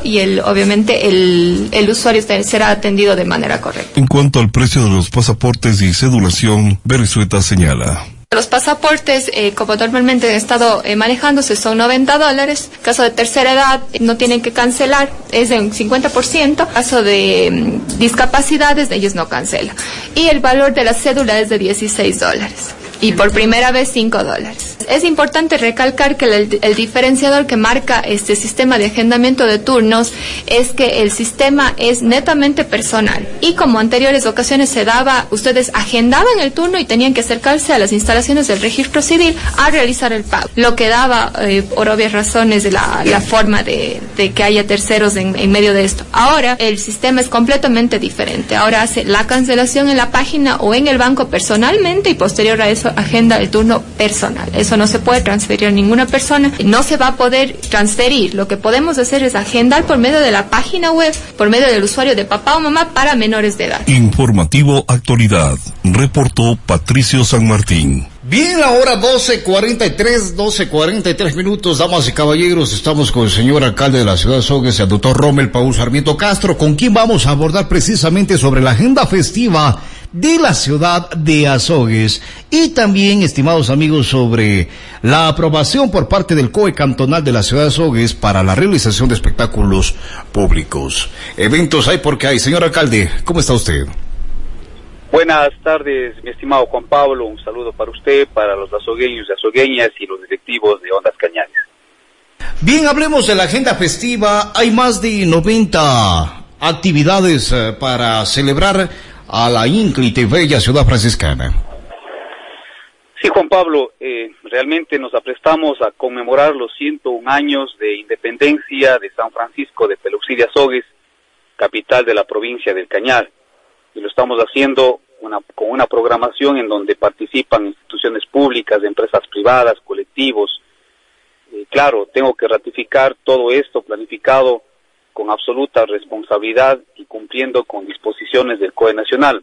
y el, obviamente el, el usuario será atendido de manera correcta. En cuanto al precio de los pasaportes y cedulación, Berisueta señala. Los pasaportes, eh, como normalmente han estado eh, manejándose, son 90 dólares. Caso de tercera edad, no tienen que cancelar, es de un 50%. Caso de mm, discapacidades, ellos no cancelan. Y el valor de la cédula es de 16 dólares. Y por primera vez 5 dólares. Es importante recalcar que el, el diferenciador que marca este sistema de agendamiento de turnos es que el sistema es netamente personal. Y como anteriores ocasiones se daba, ustedes agendaban el turno y tenían que acercarse a las instalaciones del registro civil a realizar el pago. Lo que daba, eh, por obvias razones, la, la forma de, de, que haya terceros en, en, medio de esto. Ahora el sistema es completamente diferente. Ahora hace la cancelación en la página o en el banco personalmente y posterior a eso agenda el turno personal. Eso no se puede transferir a ninguna persona. No se va a poder transferir. Lo que podemos hacer es agendar por medio de la página web, por medio del usuario de papá o mamá para menores de edad. Informativo Actualidad. Reportó Patricio San Martín. Bien, ahora 12.43, 12.43 minutos, damas y caballeros, estamos con el señor alcalde de la ciudad de Sogues, el doctor Rommel Paul Sarmiento Castro, con quien vamos a abordar precisamente sobre la agenda festiva de la ciudad de Azogues y también, estimados amigos, sobre la aprobación por parte del COE cantonal de la ciudad de Azogues para la realización de espectáculos públicos. Eventos hay porque hay. Señor alcalde, ¿cómo está usted? Buenas tardes, mi estimado Juan Pablo. Un saludo para usted, para los azogueños y azogueñas y los directivos de Ondas Cañares. Bien, hablemos de la agenda festiva. Hay más de 90 actividades uh, para celebrar a la ínclita y bella ciudad franciscana. Sí, Juan Pablo, eh, realmente nos aprestamos a conmemorar los 101 años de independencia de San Francisco de Peluxí de Azogues, capital de la provincia del Cañar. Y lo estamos haciendo con una programación en donde participan instituciones públicas, empresas privadas, colectivos. Eh, claro, tengo que ratificar todo esto planificado con absoluta responsabilidad y cumpliendo con disposiciones del COE Nacional,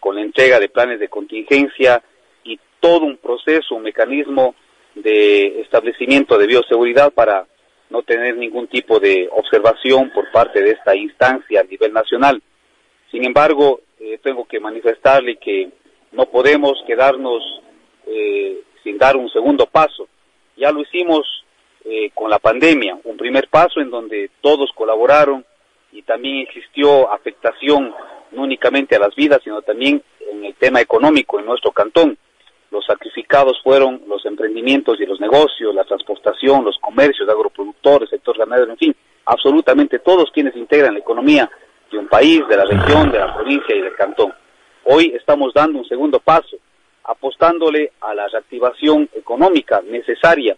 con la entrega de planes de contingencia y todo un proceso, un mecanismo de establecimiento de bioseguridad para no tener ningún tipo de observación por parte de esta instancia a nivel nacional. Sin embargo, eh, tengo que manifestarle que no podemos quedarnos eh, sin dar un segundo paso. Ya lo hicimos eh, con la pandemia, un primer paso en donde todos colaboraron y también existió afectación no únicamente a las vidas, sino también en el tema económico en nuestro cantón. Los sacrificados fueron los emprendimientos y los negocios, la transportación, los comercios, agroproductores, sector ganadero, en fin, absolutamente todos quienes integran la economía de un país, de la región, de la provincia y del cantón. Hoy estamos dando un segundo paso, apostándole a la reactivación económica necesaria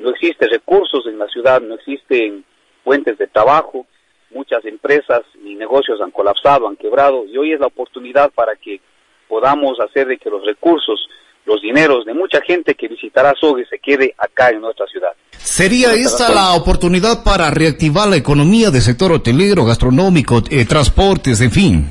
no existen recursos en la ciudad, no existen fuentes de trabajo, muchas empresas y negocios han colapsado, han quebrado y hoy es la oportunidad para que podamos hacer de que los recursos, los dineros de mucha gente que visitará Sogue se quede acá en nuestra ciudad. ¿Sería esta la oportunidad para reactivar la economía del sector hotelero, gastronómico, eh, transportes, en fin?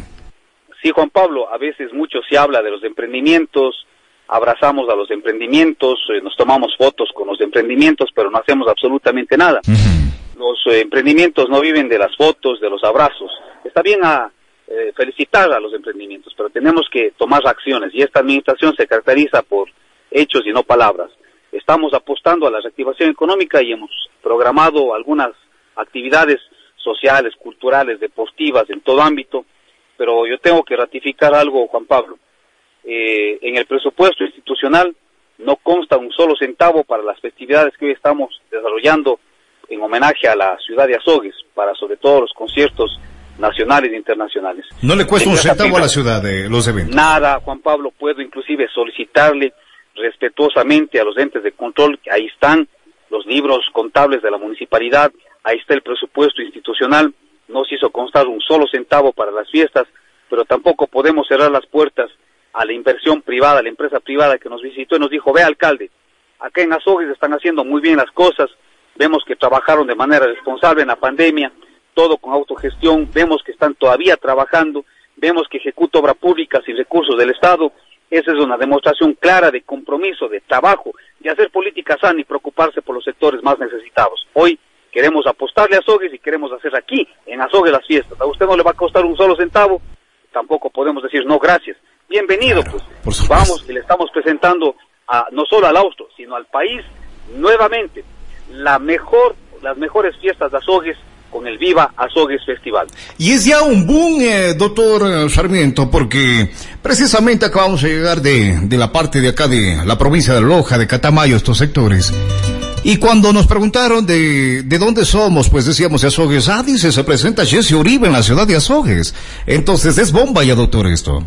Sí, Juan Pablo, a veces mucho se habla de los emprendimientos, abrazamos a los emprendimientos, eh, nos tomamos fotos con los emprendimientos, pero no hacemos absolutamente nada. Uh -huh. Los eh, emprendimientos no viven de las fotos, de los abrazos. Está bien a eh, felicitar a los emprendimientos, pero tenemos que tomar acciones y esta administración se caracteriza por hechos y no palabras. Estamos apostando a la reactivación económica y hemos programado algunas actividades sociales, culturales, deportivas, en todo ámbito, pero yo tengo que ratificar algo, Juan Pablo. Eh, en el presupuesto institucional no consta un solo centavo para las festividades que hoy estamos desarrollando en homenaje a la ciudad de Azogues, para sobre todo los conciertos nacionales e internacionales. No le cuesta un centavo a la ciudad de los eventos. Nada, Juan Pablo, puedo inclusive solicitarle respetuosamente a los entes de control, que ahí están los libros contables de la municipalidad, ahí está el presupuesto institucional, no se hizo constar un solo centavo para las fiestas, pero tampoco podemos cerrar las puertas a la inversión privada, a la empresa privada que nos visitó y nos dijo, ve alcalde, acá en Azogues están haciendo muy bien las cosas, vemos que trabajaron de manera responsable en la pandemia, todo con autogestión, vemos que están todavía trabajando, vemos que ejecuta obra pública sin recursos del Estado, esa es una demostración clara de compromiso, de trabajo, de hacer política sana y preocuparse por los sectores más necesitados. Hoy queremos apostarle a Azogues y queremos hacer aquí, en Azogues, las fiestas. A usted no le va a costar un solo centavo, tampoco podemos decir no gracias. Bienvenido, pues. Vamos y le estamos presentando a, no solo al Austro, sino al país nuevamente la mejor, las mejores fiestas de Azogues con el Viva Azogues Festival. Y es ya un boom, eh, doctor eh, Sarmiento, porque precisamente acabamos de llegar de, de la parte de acá de la provincia de Loja, de Catamayo, estos sectores. Y cuando nos preguntaron de, de dónde somos, pues decíamos de Azogues. Ah, dice, se presenta Jesse Uribe en la ciudad de Azogues. Entonces es bomba ya, doctor, esto.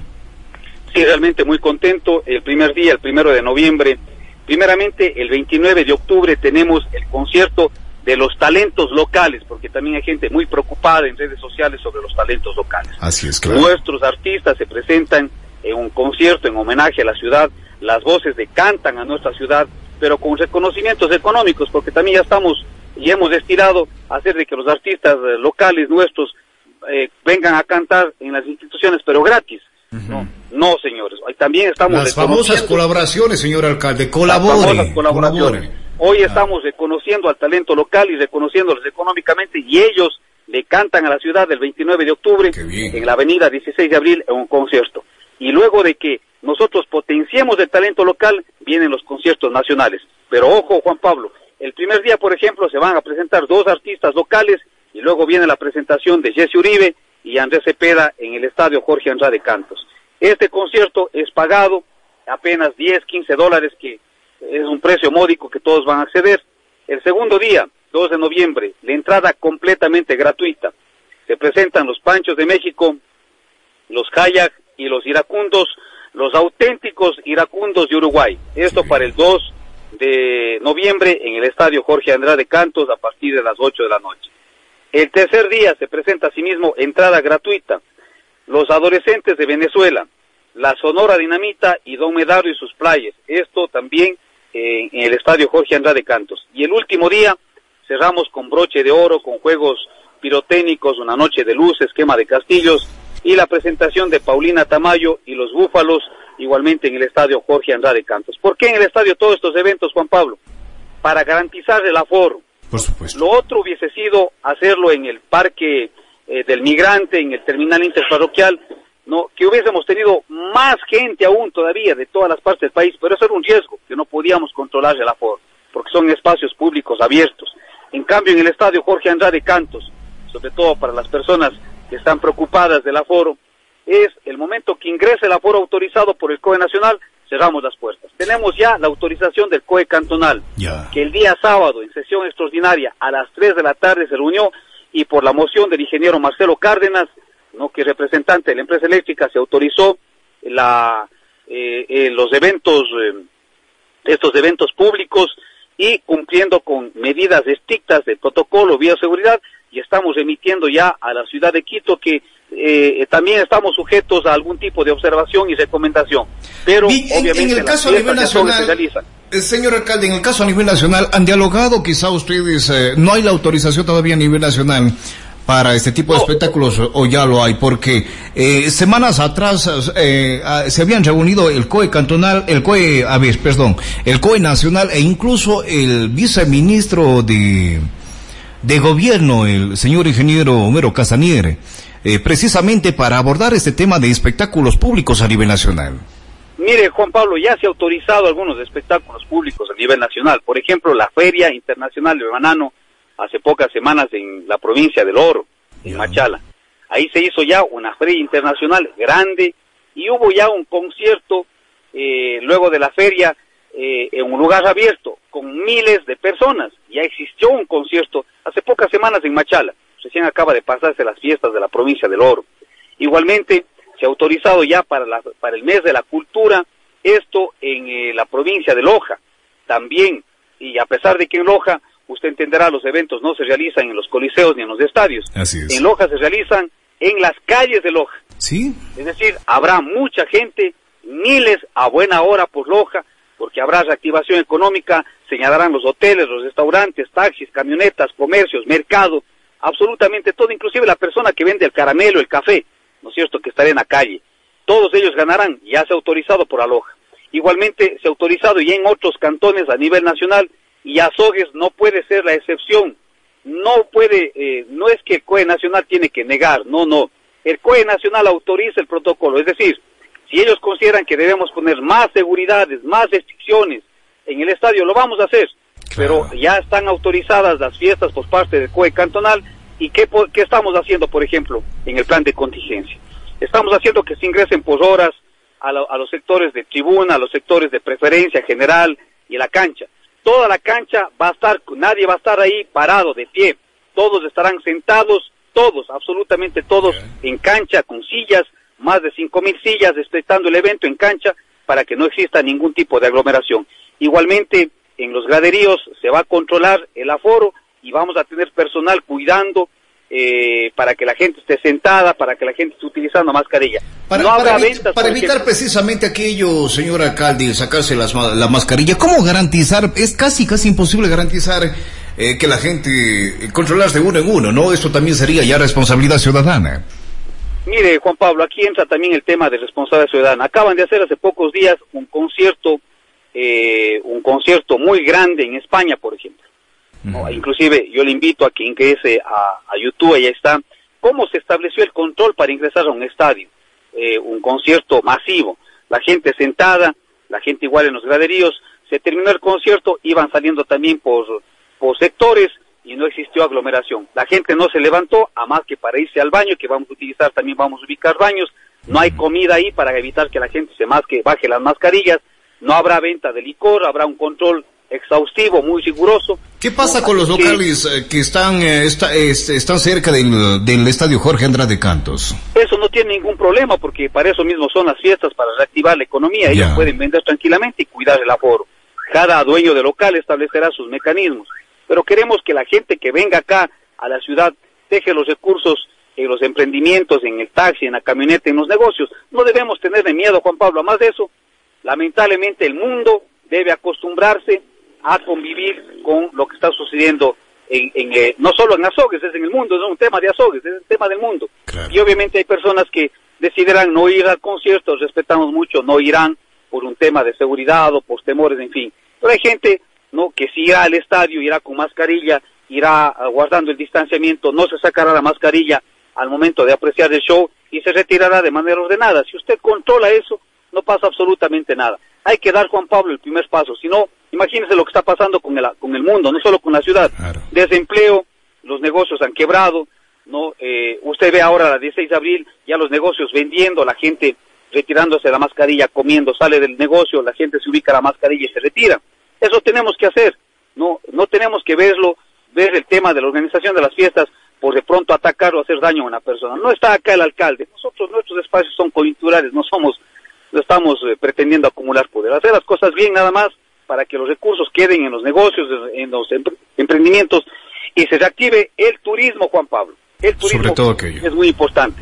Sí, realmente muy contento. El primer día, el primero de noviembre. Primeramente, el 29 de octubre tenemos el concierto de los talentos locales, porque también hay gente muy preocupada en redes sociales sobre los talentos locales. Así es, claro. Nuestros artistas se presentan en un concierto en homenaje a la ciudad, las voces decantan a nuestra ciudad, pero con reconocimientos económicos, porque también ya estamos y hemos destinado a hacer de que los artistas eh, locales nuestros eh, vengan a cantar en las instituciones, pero gratis. No, no, señores. También estamos las famosas colaboraciones, señor alcalde, colabore, colaboraciones. Hoy estamos reconociendo al talento local y reconociéndolos económicamente y ellos le cantan a la ciudad el 29 de octubre en la avenida 16 de abril en un concierto. Y luego de que nosotros potenciemos el talento local, vienen los conciertos nacionales. Pero ojo, Juan Pablo, el primer día, por ejemplo, se van a presentar dos artistas locales y luego viene la presentación de Jesse Uribe y Andrés Cepeda en el estadio Jorge Andrade Cantos. Este concierto es pagado apenas 10, 15 dólares, que es un precio módico que todos van a acceder. El segundo día, 2 de noviembre, la entrada completamente gratuita. Se presentan los Panchos de México, los Kayak y los iracundos, los auténticos iracundos de Uruguay. Esto para el 2 de noviembre en el estadio Jorge Andrade Cantos a partir de las 8 de la noche. El tercer día se presenta asimismo entrada gratuita. Los adolescentes de Venezuela, la Sonora Dinamita y Don Medario y sus playas. Esto también en el estadio Jorge Andrade Cantos. Y el último día cerramos con broche de oro, con juegos pirotécnicos, una noche de luz, esquema de castillos y la presentación de Paulina Tamayo y los Búfalos igualmente en el estadio Jorge Andrade Cantos. ¿Por qué en el estadio todos estos eventos, Juan Pablo? Para garantizar el aforo Lo otro hubiese sido hacerlo en el parque eh, del migrante, en el terminal interparroquial, no, que hubiésemos tenido más gente aún todavía de todas las partes del país, pero eso era un riesgo, que no podíamos controlar el aforo, porque son espacios públicos abiertos. En cambio, en el estadio Jorge Andrade Cantos, sobre todo para las personas que están preocupadas del aforo, es el momento que ingrese el aforo autorizado por el COE Nacional, cerramos las puertas. Tenemos ya la autorización del COE cantonal, que el día sábado, en sesión extraordinaria, a las 3 de la tarde se reunió y por la moción del ingeniero Marcelo Cárdenas, no que representante de la empresa eléctrica, se autorizó la, eh, eh, los eventos, eh, estos eventos públicos y cumpliendo con medidas estrictas de protocolo, bioseguridad, y estamos emitiendo ya a la ciudad de Quito que eh, también estamos sujetos a algún tipo de observación y recomendación. Pero obviamente en el caso a nivel nacional, eh, señor alcalde, en el caso a nivel nacional, ¿han dialogado quizá ustedes, eh, no hay la autorización todavía a nivel nacional? para este tipo de espectáculos o ya lo hay, porque eh, semanas atrás eh, se habían reunido el COE cantonal, el COE, a ver, perdón, el COE nacional e incluso el viceministro de, de gobierno, el señor ingeniero Homero Casaniere, eh, precisamente para abordar este tema de espectáculos públicos a nivel nacional. Mire, Juan Pablo, ya se ha autorizado algunos espectáculos públicos a nivel nacional. Por ejemplo, la Feria Internacional de Banano hace pocas semanas en la provincia del Oro. en Machala. Ahí se hizo ya una feria internacional grande y hubo ya un concierto eh, luego de la feria eh, en un lugar abierto con miles de personas. Ya existió un concierto hace pocas semanas en Machala. Recién acaba de pasarse las fiestas de la provincia del Oro. Igualmente, se ha autorizado ya para, la- para el mes de la cultura esto en eh, la provincia de Loja. También, y a pesar de que en Loja, usted entenderá, los eventos no se realizan en los coliseos ni en los estadios. Así es. En Loja se realizan en las calles de Loja. Sí. Es decir, habrá mucha gente, miles a buena hora por Loja, porque habrá reactivación económica, señalarán los hoteles, los restaurantes, taxis, camionetas, comercios, mercado, absolutamente todo, inclusive la persona que vende el caramelo, el café, ¿no es cierto?, que estará en la calle. Todos ellos ganarán, ya se ha autorizado por Aloja. Igualmente se ha autorizado ya en otros cantones a nivel nacional y Azogues no puede ser la excepción. No puede, eh, no es que el COE Nacional tiene que negar, no, no. El COE Nacional autoriza el protocolo, es decir, si ellos consideran que debemos poner más seguridades, más restricciones en el estadio, lo vamos a hacer. Pero ya están autorizadas las fiestas por parte del COE cantonal y ¿qué, qué estamos haciendo, por ejemplo, en el plan de contingencia? Estamos haciendo que se ingresen por horas a, lo- a los sectores de tribuna, a los sectores de preferencia general y la cancha. Toda la cancha va a estar, nadie va a estar ahí parado, de pie. Todos estarán sentados, todos, absolutamente todos, en cancha, con sillas, más de cinco mil sillas, respetando el evento en cancha para que no exista ningún tipo de aglomeración. Igualmente, en los graderíos se va a controlar el aforo y vamos a tener personal cuidando eh, para que la gente esté sentada, para que la gente esté utilizando mascarilla. Para, no para habrá evi- ventas, para por evitar ejemplo. precisamente aquello, señor alcalde, sacarse las la mascarilla, ¿cómo garantizar? Es casi, casi imposible garantizar eh, que la gente eh, controlarse de uno en uno, ¿no? Esto también sería ya responsabilidad ciudadana. Mire, Juan Pablo, aquí entra también el tema de responsabilidad ciudadana. Acaban de hacer hace pocos días un concierto, eh, un concierto muy grande en España, por ejemplo. ¿no? Inclusive yo le invito a que ingrese a, a YouTube, ahí está, cómo se estableció el control para ingresar a un estadio, eh, un concierto masivo. La gente sentada, la gente igual en los graderíos, se terminó el concierto, iban saliendo también por, por sectores y no existió aglomeración. La gente no se levantó, a más que para irse al baño, que vamos a utilizar, también vamos a ubicar baños, no hay comida ahí para evitar que la gente se masque, baje las mascarillas, no habrá venta de licor, habrá un control exhaustivo, muy riguroso. ¿Qué pasa con los que- locales eh, que están, eh, este, están cerca del, del estadio Jorge Andrade Cantos? Eso no tiene ningún problema porque para eso mismo son las fiestas, para reactivar la economía. Ellos pueden vender tranquilamente y cuidar el aforo. Cada dueño de local establecerá sus mecanismos. Pero queremos que la gente que venga acá a la ciudad deje los recursos en los emprendimientos, en el taxi, en la camioneta, en los negocios. No debemos tenerle miedo, Juan Pablo. Más de eso, lamentablemente el mundo debe acostumbrarse a convivir con lo que está sucediendo en, en, eh, no solo en Azogues, es en el mundo, no es un tema de Azogues, es un tema del mundo. Y obviamente hay personas que decidirán no ir al concierto, respetamos mucho, no irán por un tema de seguridad o por temores, en fin. Pero hay gente no que si irá al estadio, irá con mascarilla, irá guardando el distanciamiento, no se sacará la mascarilla al momento de apreciar el show y se retirará de manera ordenada. Si usted controla eso, no pasa absolutamente nada. Hay que dar, Juan Pablo, el primer paso. Si no, imagínese lo que está pasando con el, con el mundo, no solo con la ciudad. Desempleo, los negocios han quebrado, no eh, usted ve ahora, la 16 de abril, ya los negocios vendiendo, la gente retirándose la mascarilla, comiendo, sale del negocio, la gente se ubica la mascarilla y se retira. Eso tenemos que hacer. No, no tenemos que verlo, ver el tema de la organización de las fiestas por de pronto atacar o hacer daño a una persona. No está acá el alcalde. Nosotros, nuestros espacios son coyunturales, no somos, no estamos eh, pretendiendo acumular poder. Hacer las cosas bien nada más para que los recursos queden en los negocios, en los empre- emprendimientos y se reactive el turismo, Juan Pablo. El turismo Sobre todo aquello. es muy importante.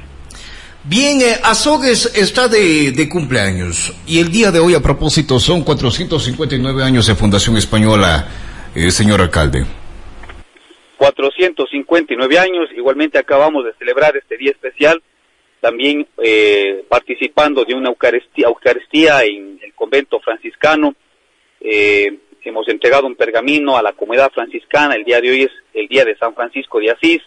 Bien, eh, Azogues está de, de cumpleaños y el día de hoy a propósito son 459 años de Fundación Española, eh, señor alcalde. 459 años, igualmente acabamos de celebrar este día especial, también eh, participando de una Eucaristía, Eucaristía en el convento franciscano, eh, hemos entregado un pergamino a la comunidad franciscana, el día de hoy es el día de San Francisco de Asís,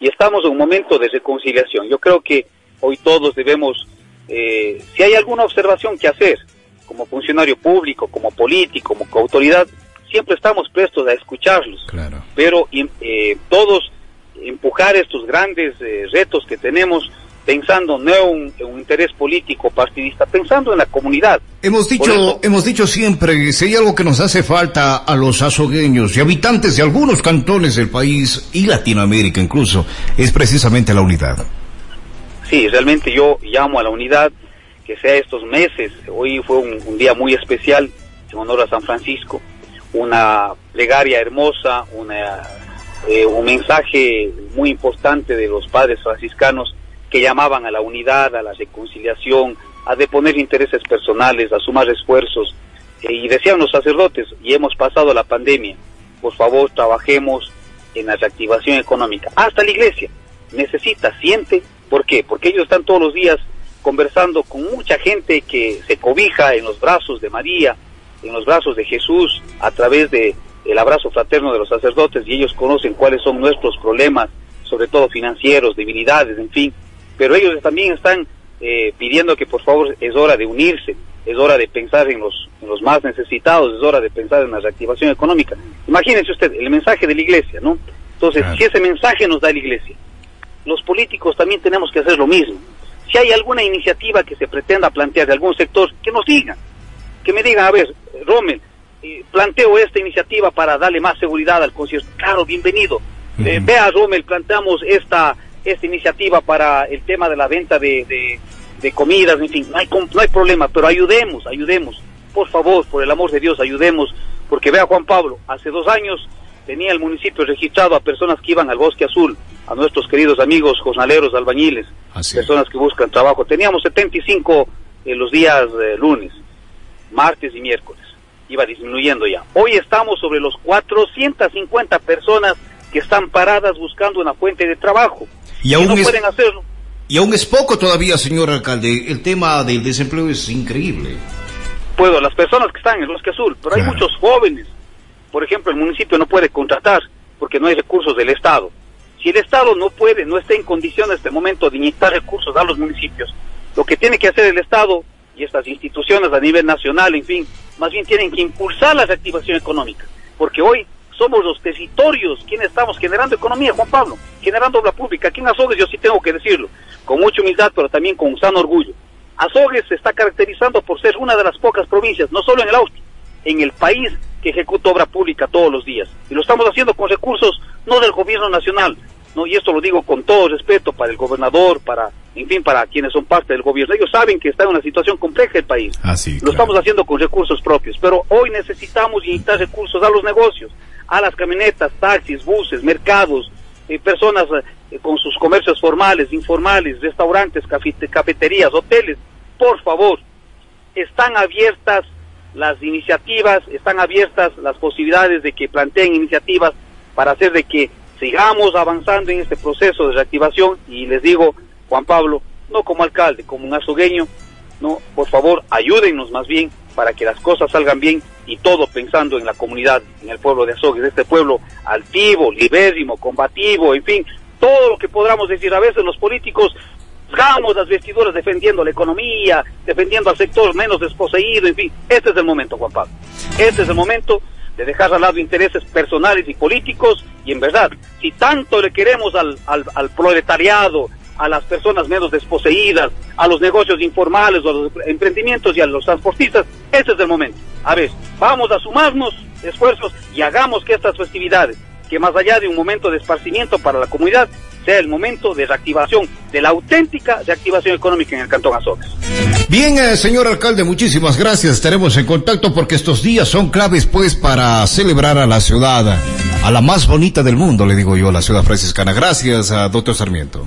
y estamos en un momento de reconciliación. Yo creo que hoy todos debemos, eh, si hay alguna observación que hacer, como funcionario público, como político, como autoridad, siempre estamos prestos a escucharlos. Pero eh, todos empujar estos grandes eh, retos que tenemos pensando no en un, interés político partidista, pensando en la comunidad. Hemos dicho, hemos dicho siempre, si hay algo que nos hace falta a los azogueños y habitantes de algunos cantones del país y Latinoamérica incluso, es precisamente la unidad. Sí, realmente yo llamo a la unidad que sea estos meses. Hoy fue un, día muy especial en honor a San Francisco, una plegaria hermosa, una, eh, un mensaje muy importante de los padres franciscanos que llamaban a la unidad, a la reconciliación, a deponer intereses personales, a sumar esfuerzos. Eh, y decían los sacerdotes, y hemos pasado la pandemia, por favor trabajemos en la reactivación económica. Hasta la iglesia necesita, siente, ¿por qué? Porque ellos están todos los días conversando con mucha gente que se cobija en los brazos de María, en los brazos de Jesús, a través de el abrazo fraterno de los sacerdotes, y ellos conocen cuáles son nuestros problemas, sobre todo financieros, debilidades, en fin, pero ellos también están eh, pidiendo que por favor es hora de unirse, es hora de pensar en los, en los más necesitados, es hora de pensar en la reactivación económica. Imagínense usted el mensaje de la iglesia, ¿no? Entonces, si ese mensaje nos da la iglesia, los políticos también tenemos que hacer lo mismo. Si hay alguna iniciativa que se pretenda plantear de algún sector, que nos digan, que me digan, a ver, Rommel, eh, planteo esta iniciativa para darle más seguridad al concierto. Claro, bienvenido. Eh, vea, Rommel, planteamos esta esta iniciativa para el tema de la venta de, de, comidas, en fin, no hay, no hay problema, pero ayudemos, ayudemos, por favor, por el amor de Dios, ayudemos, porque vea Juan Pablo, hace dos años tenía el municipio registrado a personas que iban al Bosque Azul, a nuestros queridos amigos jornaleros, albañiles, personas que buscan trabajo. Teníamos 75 en los días eh, lunes, martes y miércoles. Iba disminuyendo ya. Hoy estamos sobre los 450 personas que están paradas buscando una fuente de trabajo. Y aún no pueden hacerlo. Y aún es poco todavía, señor alcalde. El tema del desempleo es increíble. Puedo, las personas que están en el Bosque Azul, pero hay muchos jóvenes. Por ejemplo, el municipio no puede contratar porque no hay recursos del Estado. Si el Estado no puede, no está en condiciones en este momento de inyectar recursos a los municipios, lo que tiene que hacer el Estado y estas instituciones a nivel nacional, en fin, más bien tienen que impulsar la reactivación económica. Porque hoy somos los territorios quienes estamos generando economía, Juan Pablo, generando obra pública. Aquí en Azogues yo sí tengo que decirlo, con mucha humildad, pero también con sano orgullo. Azogues se está caracterizando por ser una de las pocas provincias, no solo en el Austria, en el país que ejecuta obra pública todos los días. Y lo estamos haciendo con recursos no del gobierno nacional, ¿no? y esto lo digo con todo respeto para el gobernador, para, en fin, para quienes son parte del gobierno. Ellos saben que está en una situación compleja el país. Así, Lo estamos haciendo con recursos propios, pero hoy necesitamos inyectar recursos a los negocios, a las camionetas, taxis, buses, mercados, eh, personas eh, con sus comercios formales, informales, restaurantes, cafeterías, hoteles. Por favor, están abiertas las iniciativas, están abiertas las posibilidades de que planteen iniciativas para hacer de que sigamos avanzando en este proceso de reactivación y les digo, Juan Pablo, no como alcalde, como un azogueño, no, por favor, ayúdennos más bien para que las cosas salgan bien y todo pensando en la comunidad, en el pueblo de Azogues, este pueblo altivo, libérrimo, combativo, en fin, todo lo que podamos decir. A veces los políticos rasgamos las vestiduras defendiendo la economía, defendiendo al sector menos desposeído, en fin, este es el momento, Juan Pablo. Este es el momento de dejar al lado intereses personales y políticos y en verdad, si tanto le queremos al, al, al proletariado, a las personas menos desposeídas, a los negocios informales, a los emprendimientos y a los transportistas, ese es el momento. A ver, vamos a sumarnos esfuerzos y hagamos que estas festividades, que más allá de un momento de esparcimiento para la comunidad, sea el momento de reactivación, de la auténtica reactivación económica en el Cantón Azogues. Bien, eh, señor alcalde, muchísimas gracias. Estaremos en contacto porque estos días son claves, pues, para celebrar a la ciudad, a la más bonita del mundo, le digo yo, la ciudad franciscana. Gracias, a doctor Sarmiento.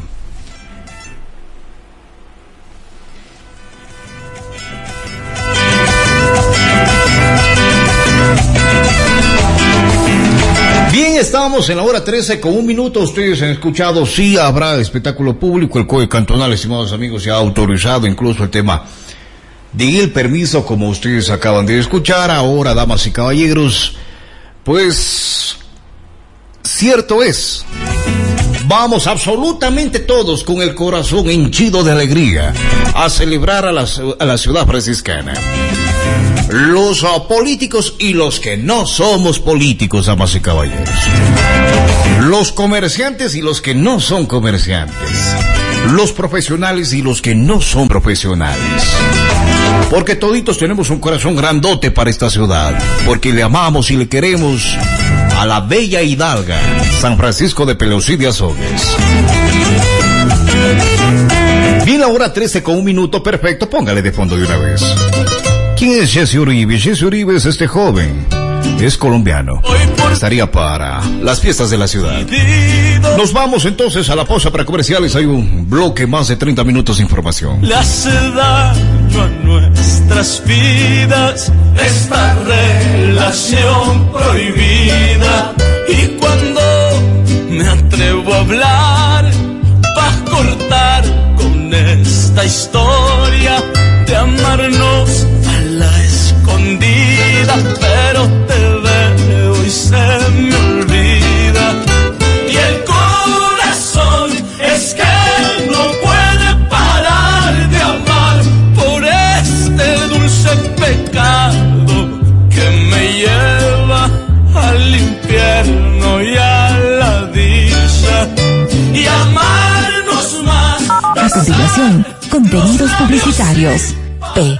Estamos en la hora 13 con un minuto. Ustedes han escuchado, sí habrá espectáculo público. El COE cantonal, estimados amigos, ya ha autorizado incluso el tema de el permiso, como ustedes acaban de escuchar. Ahora, damas y caballeros, pues cierto es. Vamos absolutamente todos con el corazón henchido de alegría a celebrar a la, a la ciudad franciscana. Los uh, políticos y los que no somos políticos, damas y caballeros. Los comerciantes y los que no son comerciantes. Los profesionales y los que no son profesionales. Porque toditos tenemos un corazón grandote para esta ciudad. Porque le amamos y le queremos a la bella hidalga, San Francisco de Pelosí de Azogues. Bien, la hora 13 con un minuto perfecto, póngale de fondo de una vez. ¿Quién es Jesse Uribe? Jesse Uribe es este joven. Es colombiano. Estaría para las fiestas de la ciudad. Nos vamos entonces a la pausa para comerciales. Hay un bloque más de 30 minutos de información. Le hace daño a nuestras vidas esta relación prohibida. Y cuando me atrevo a hablar, para cortar con esta historia de amarnos a pero te veo y se me olvida. Y el corazón es que no puede parar de amar por este dulce pecado que me lleva al infierno y a la dicha y amarnos más. A continuación, contenidos publicitarios. P.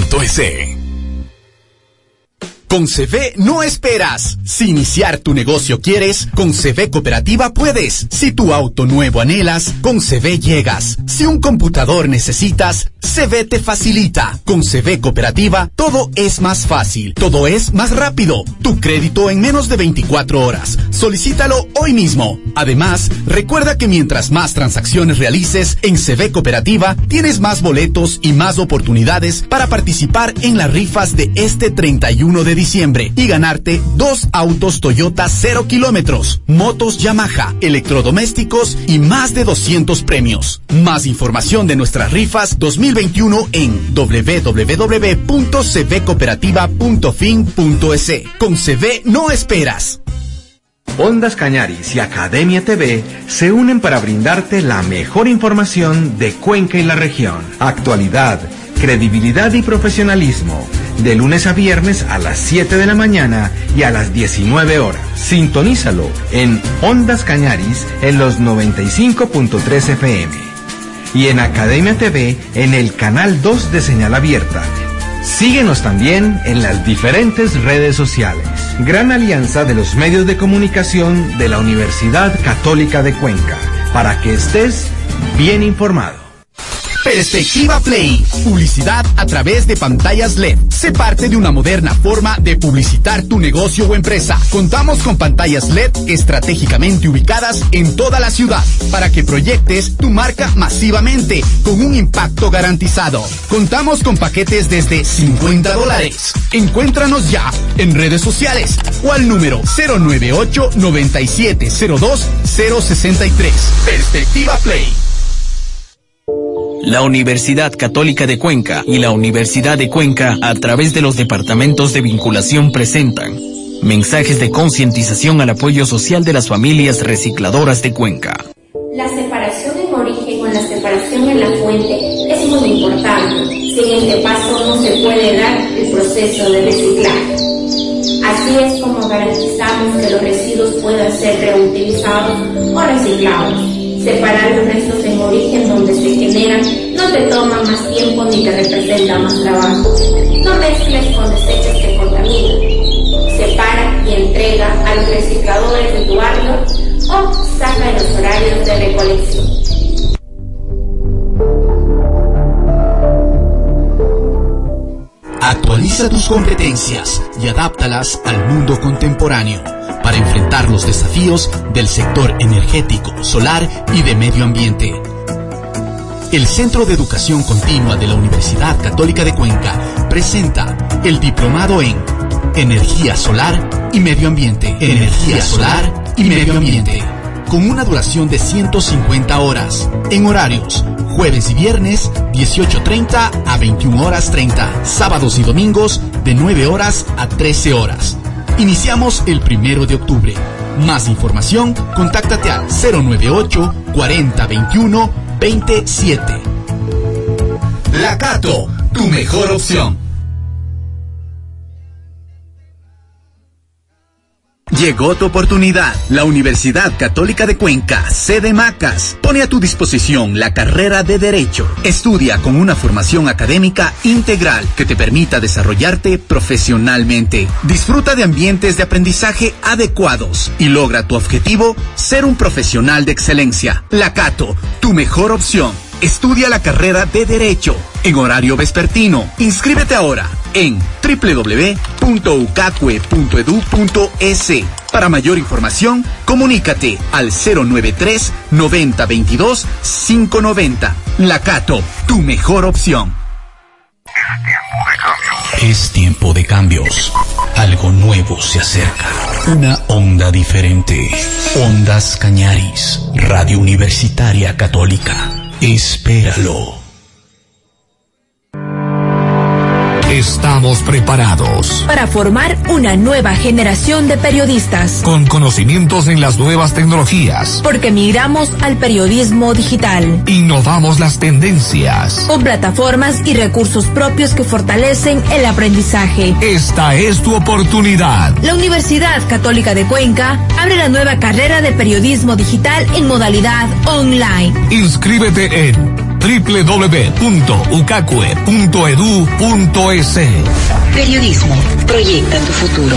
www.ucacue.edu.es. Con CV no esperas. Si iniciar tu negocio quieres, con CV Cooperativa puedes. Si tu auto nuevo anhelas, con CV llegas. Si un computador necesitas, CV te facilita. Con CV Cooperativa todo es más fácil, todo es más rápido. Tu crédito en menos de 24 horas. Solicítalo hoy mismo. Además, recuerda que mientras más transacciones realices en CV Cooperativa, tienes más boletos y más oportunidades para participar en las rifas de este 31 de diciembre y ganarte dos autos Toyota 0 kilómetros, motos Yamaha, electrodomésticos y más de 200 premios. Más información de nuestras rifas 2021 en www.cvcooperativa.fin.es. Con CV no esperas. Ondas Cañaris y Academia TV se unen para brindarte la mejor información de Cuenca y la región. Actualidad, credibilidad y profesionalismo. De lunes a viernes a las 7 de la mañana y a las 19 horas. Sintonízalo en Ondas Cañaris en los 95.3 FM. Y en Academia TV en el canal 2 de señal abierta. Síguenos también en las diferentes redes sociales. Gran alianza de los medios de comunicación de la Universidad Católica de Cuenca, para que estés bien informado. Perspectiva Play. Publicidad a través de pantallas LED. Sé parte de una moderna forma de publicitar tu negocio o empresa. Contamos con pantallas LED estratégicamente ubicadas en toda la ciudad para que proyectes tu marca masivamente con un impacto garantizado. Contamos con paquetes desde 50 dólares. Encuéntranos ya en redes sociales o al número 098 9702 063. Perspectiva Play. La Universidad Católica de Cuenca y la Universidad de Cuenca, a través de los departamentos de vinculación, presentan mensajes de concientización al apoyo social de las familias recicladoras de Cuenca. La separación en origen o la separación en la fuente es muy importante. Sin este paso no se puede dar el proceso de reciclaje. Así es como garantizamos que los residuos puedan ser reutilizados o reciclados. Separar los restos en origen donde se generan no te toma más tiempo ni te representa más trabajo. No mezcles con desechos que contaminan. Separa y entrega a los recicladores de tu barrio o saca en los horarios de recolección. Actualiza tus competencias y adáptalas al mundo contemporáneo para enfrentar los desafíos del sector energético, solar y de medio ambiente. El Centro de Educación Continua de la Universidad Católica de Cuenca presenta el diplomado en Energía Solar y Medio Ambiente. Energía Solar y Medio Ambiente. Con una duración de 150 horas. En horarios jueves y viernes 18.30 a 21 horas 30. Sábados y domingos de 9 horas a 13 horas. Iniciamos el primero de octubre. Más información, contáctate al 098 40 21 27. La Cato, tu mejor opción. Llegó tu oportunidad. La Universidad Católica de Cuenca, sede Macas, pone a tu disposición la carrera de Derecho. Estudia con una formación académica integral que te permita desarrollarte profesionalmente. Disfruta de ambientes de aprendizaje adecuados y logra tu objetivo, ser un profesional de excelencia. La Cato, tu mejor opción. Estudia la carrera de Derecho en horario vespertino. Inscríbete ahora en www.ucacue.edu.es. Para mayor información, comunícate al 093 90 22 590. Lacato, tu mejor opción. Es tiempo de cambios. Algo nuevo se acerca. Una onda diferente. Ondas Cañaris. Radio Universitaria Católica. Espéralo. Estamos preparados para formar una nueva generación de periodistas con conocimientos en las nuevas tecnologías. Porque migramos al periodismo digital. Innovamos las tendencias. Con plataformas y recursos propios que fortalecen el aprendizaje. Esta es tu oportunidad. La Universidad Católica de Cuenca abre la nueva carrera de periodismo digital en modalidad online. Inscríbete en www.ucacue.edu.es. Periodismo, proyecta tu futuro.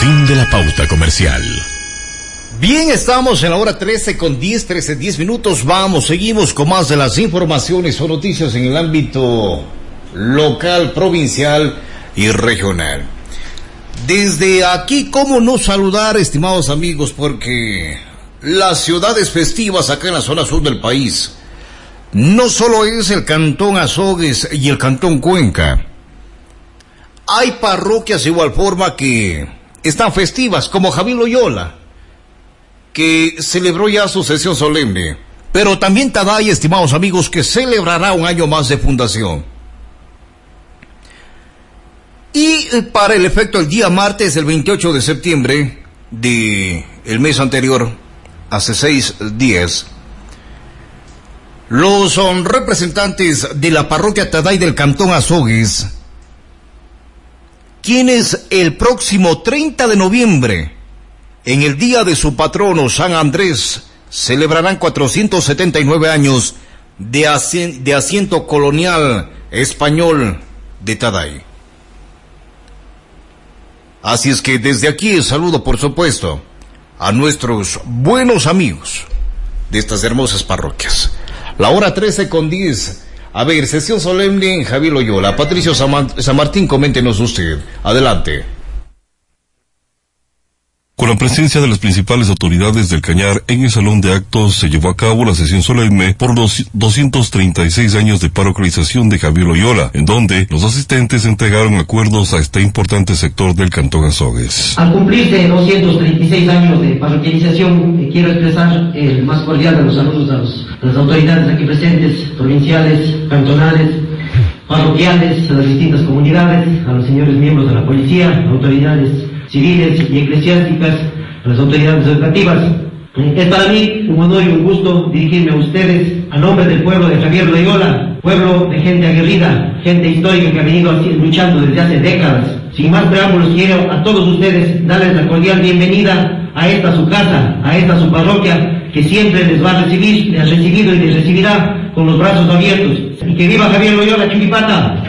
Fin de la pauta comercial. Bien, estamos en la hora 13 con 10, 13, 10 minutos. Vamos, seguimos con más de las informaciones o noticias en el ámbito local, provincial y regional. Desde aquí, ¿cómo no saludar, estimados amigos? Porque las ciudades festivas acá en la zona sur del país no solo es el cantón Azogues y el cantón Cuenca. Hay parroquias de igual forma que están festivas, como Javier Loyola, que celebró ya su sesión solemne. Pero también Taday, estimados amigos, que celebrará un año más de fundación. Y para el efecto, el día martes, el 28 de septiembre de el mes anterior, hace seis días, los representantes de la parroquia Taday del Cantón Azogues, quienes el próximo 30 de noviembre, en el día de su patrono San Andrés, celebrarán 479 años de, de asiento colonial español de Taday. Así es que desde aquí saludo, por supuesto, a nuestros buenos amigos de estas hermosas parroquias. La hora 13 con 10. A ver, sesión solemne en Javier Loyola. Patricio San, Martín, coméntenos usted. Adelante. Con la presencia de las principales autoridades del Cañar en el Salón de Actos se llevó a cabo la sesión solemne por los 236 años de parocalización de Javier Loyola, en donde los asistentes entregaron acuerdos a este importante sector del Cantón Azogues. Al cumplirse 236 años de parroquialización, eh, quiero expresar el más cordial de los saludos a las autoridades aquí presentes, provinciales, cantonales, parroquiales, a las distintas comunidades, a los señores miembros de la policía, autoridades civiles y eclesiásticas, a las autoridades educativas. Es para mí un honor y un gusto dirigirme a ustedes a nombre del pueblo de Javier Loyola, pueblo de gente aguerrida, gente histórica que ha venido luchando desde hace décadas. Sin más preámbulos, quiero a todos ustedes darles la cordial bienvenida a esta su casa, a esta su parroquia, que siempre les va a recibir, les ha recibido y les recibirá con los brazos abiertos. Y que viva Javier Loyola Chupipata.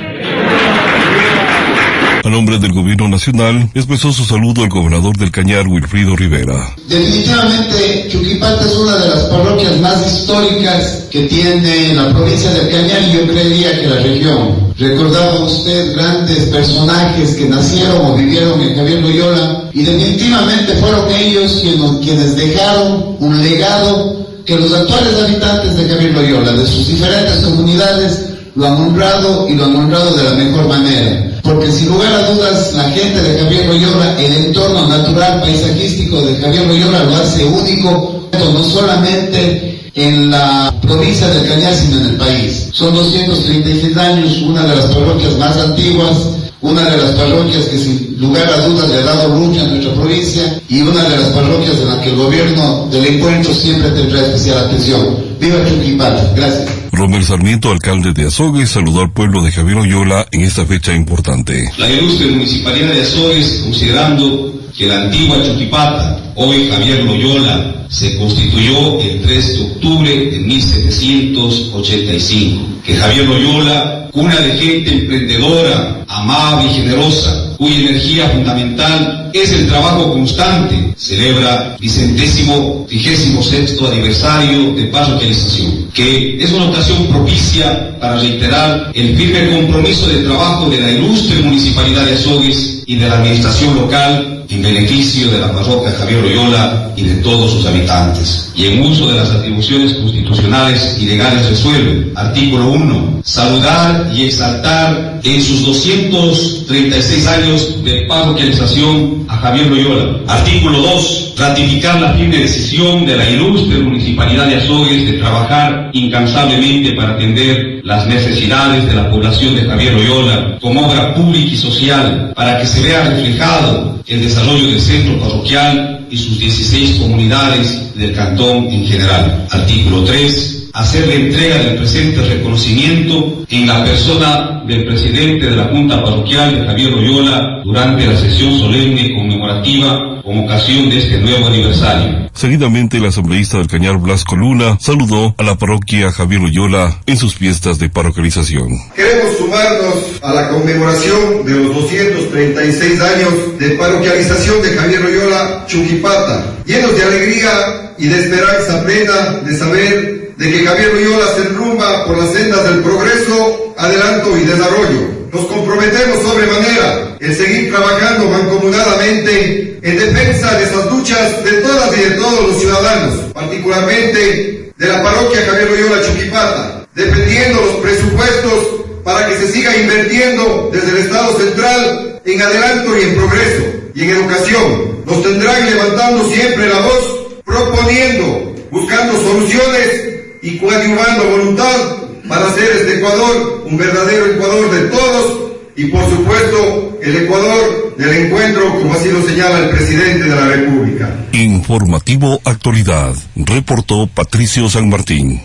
A nombre del gobierno nacional, expresó su saludo al gobernador del Cañar, Wilfrido Rivera. Definitivamente, Chuquipata es una de las parroquias más históricas que tiene la provincia del Cañar y yo creería que la región. Recordaba usted grandes personajes que nacieron o vivieron en Javier Loyola y definitivamente fueron ellos quienes, dejaron un legado que los actuales habitantes de Javier Loyola, de sus diferentes comunidades, lo han honrado y lo han honrado de la mejor manera. Porque sin lugar a dudas, la gente de Javier Loyola, el entorno natural paisajístico de Javier Loyola lo hace único, no solamente en la provincia de Cañar, sino en el país. Son 236 años, una de las parroquias más antiguas, una de las parroquias que sin lugar a dudas le ha dado lucha a nuestra provincia y una de las parroquias en la que el gobierno del encuentro siempre tendrá especial atención. Viva Chuquipata. Gracias. Romero Sarmiento, alcalde de Azogues, saludó al pueblo de Javier Oyola en esta fecha importante. La ilustre municipalidad de Azogues, considerando que la antigua Chuquipata, hoy Javier Loyola, se constituyó el 3 de octubre de 1785, que Javier Loyola, cuna de gente emprendedora, amable y generosa, cuya energía fundamental es el trabajo constante, celebra vicentésimo vigésimo sexto aniversario de parroquialización, que es una ocasión propicia para reiterar el firme compromiso de trabajo de la ilustre municipalidad de Azogues y de la administración local en beneficio de la parroquia Javier Loyola y de todos sus habitantes, y en uso de las atribuciones constitucionales y legales resuelve. Artículo 1. Saludar y exaltar en sus 236 años de parroquialización a Javier Loyola. Artículo 2. Ratificar la firme decisión de la ilustre municipalidad de Azogues de trabajar incansablemente para atender las necesidades de la población de Javier Loyola como obra pública y social para que se vea reflejado el desarrollo del centro parroquial y sus 16 comunidades del cantón en general. Artículo 3 hacer la entrega del presente reconocimiento en la persona del presidente de la Junta Parroquial de Javier Loyola durante la sesión solemne conmemorativa con ocasión de este nuevo aniversario. Seguidamente, el asambleísta del Cañar Blasco Luna saludó a la parroquia Javier Loyola en sus fiestas de parroquialización. Queremos sumarnos a la conmemoración de los 236 años de parroquialización de Javier Loyola Chuquipata, llenos de alegría y de esperanza plena de saber de que Javier Loyola se enrumba por las sendas del progreso, adelanto y desarrollo. Nos comprometemos sobremanera en seguir trabajando mancomunadamente en defensa de esas luchas de todas y de todos los ciudadanos, particularmente de la parroquia Javier Loyola Chuquipata, defendiendo los presupuestos para que se siga invirtiendo desde el Estado central en adelanto y en progreso y en educación. Nos tendrán levantando siempre la voz, proponiendo, buscando soluciones y coadyuvando voluntad para hacer este Ecuador un verdadero Ecuador de todos y por supuesto el Ecuador del encuentro como así lo señala el presidente de la República. Informativo Actualidad, reportó Patricio San Martín.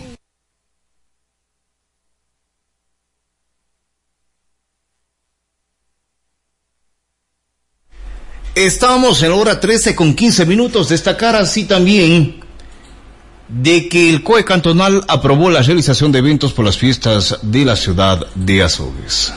Estamos en la hora 13 con 15 minutos. Destacar así también de que el COE cantonal aprobó la realización de eventos por las fiestas de la ciudad de Azogues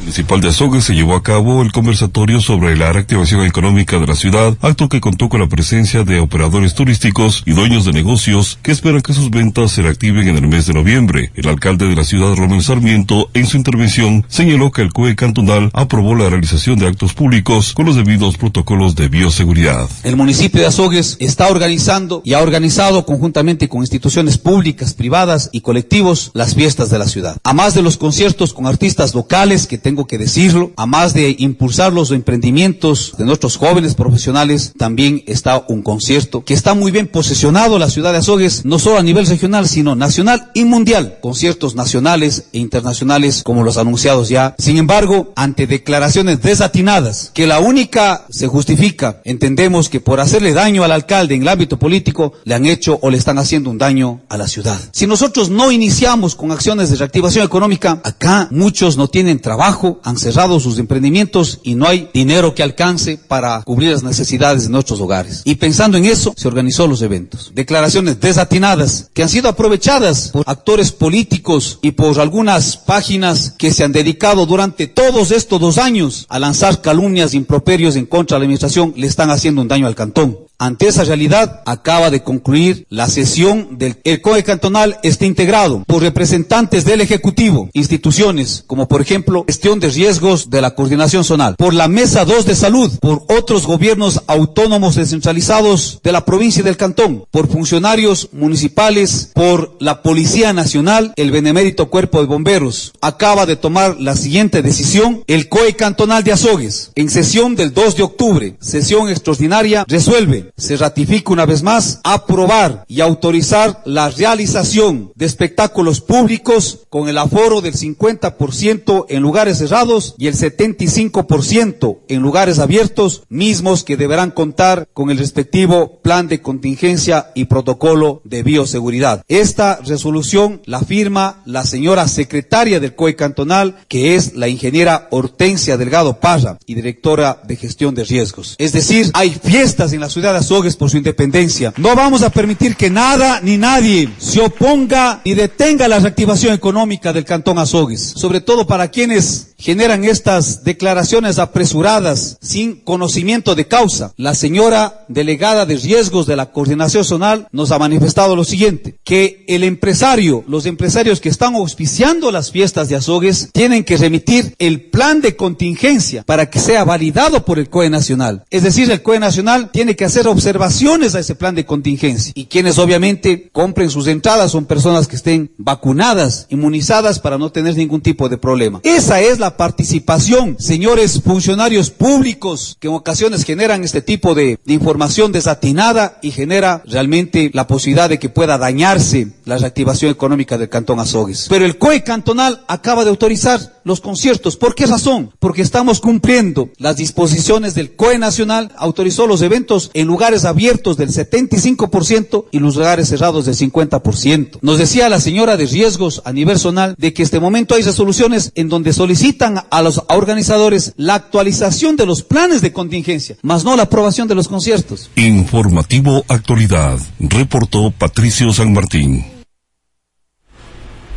municipal de Azogues se llevó a cabo el conversatorio sobre la reactivación económica de la ciudad, acto que contó con la presencia de operadores turísticos y dueños de negocios que esperan que sus ventas se reactiven en el mes de noviembre. El alcalde de la ciudad, Román Sarmiento, en su intervención señaló que el CUE cantonal aprobó la realización de actos públicos con los debidos protocolos de bioseguridad. El municipio de Azogues está organizando y ha organizado conjuntamente con instituciones públicas, privadas y colectivos las fiestas de la ciudad. A más de los conciertos con artistas locales que tengo que decirlo, a más de impulsar los emprendimientos de nuestros jóvenes profesionales, también está un concierto que está muy bien posesionado la ciudad de Azogues, no solo a nivel regional, sino nacional y mundial. Conciertos nacionales e internacionales como los anunciados ya. Sin embargo, ante declaraciones desatinadas, que la única se justifica, entendemos que por hacerle daño al alcalde en el ámbito político, le han hecho o le están haciendo un daño a la ciudad. Si nosotros no iniciamos con acciones de reactivación económica, acá muchos no tienen trabajo han cerrado sus emprendimientos y no hay dinero que alcance para cubrir las necesidades de nuestros hogares. Y pensando en eso, se organizó los eventos. Declaraciones desatinadas que han sido aprovechadas por actores políticos y por algunas páginas que se han dedicado durante todos estos dos años a lanzar calumnias e improperios en contra de la administración, le están haciendo un daño al cantón. Ante esa realidad, acaba de concluir la sesión del el COE cantonal está integrado por representantes del Ejecutivo, instituciones como por ejemplo gestión de riesgos de la coordinación zonal, por la Mesa 2 de Salud, por otros gobiernos autónomos descentralizados de la provincia del cantón, por funcionarios municipales, por la Policía Nacional, el Benemérito Cuerpo de Bomberos. Acaba de tomar la siguiente decisión el COE cantonal de Azogues, en sesión del 2 de octubre, sesión extraordinaria, resuelve se ratifica una vez más aprobar y autorizar la realización de espectáculos públicos con el aforo del 50% en lugares cerrados y el 75% en lugares abiertos, mismos que deberán contar con el respectivo plan de contingencia y protocolo de bioseguridad. Esta resolución la firma la señora secretaria del COE cantonal, que es la ingeniera Hortensia Delgado Parra y directora de gestión de riesgos. Es decir, hay fiestas en la ciudad Azogues por su independencia. No vamos a permitir que nada ni nadie se oponga y detenga la reactivación económica del cantón Azogues, sobre todo para quienes generan estas declaraciones apresuradas sin conocimiento de causa. La señora delegada de riesgos de la coordinación zonal nos ha manifestado lo siguiente, que el empresario, los empresarios que están auspiciando las fiestas de Azogues tienen que remitir el plan de contingencia para que sea validado por el COE Nacional. Es decir, el COE Nacional tiene que hacer observaciones a ese plan de contingencia y quienes obviamente compren sus entradas son personas que estén vacunadas, inmunizadas para no tener ningún tipo de problema. Esa es la participación, señores funcionarios públicos, que en ocasiones generan este tipo de, de, información desatinada y genera realmente la posibilidad de que pueda dañarse la reactivación económica del Cantón Azogues. Pero el COE cantonal acaba de autorizar los conciertos. ¿Por qué razón? Porque estamos cumpliendo las disposiciones del COE nacional, autorizó los eventos en lugares abiertos del 75% y los lugares cerrados del 50%. Nos decía la señora de riesgos a nivel zonal de que este momento hay resoluciones en donde solicitan a los organizadores la actualización de los planes de contingencia, más no la aprobación de los conciertos. Informativo Actualidad, reportó Patricio San Martín.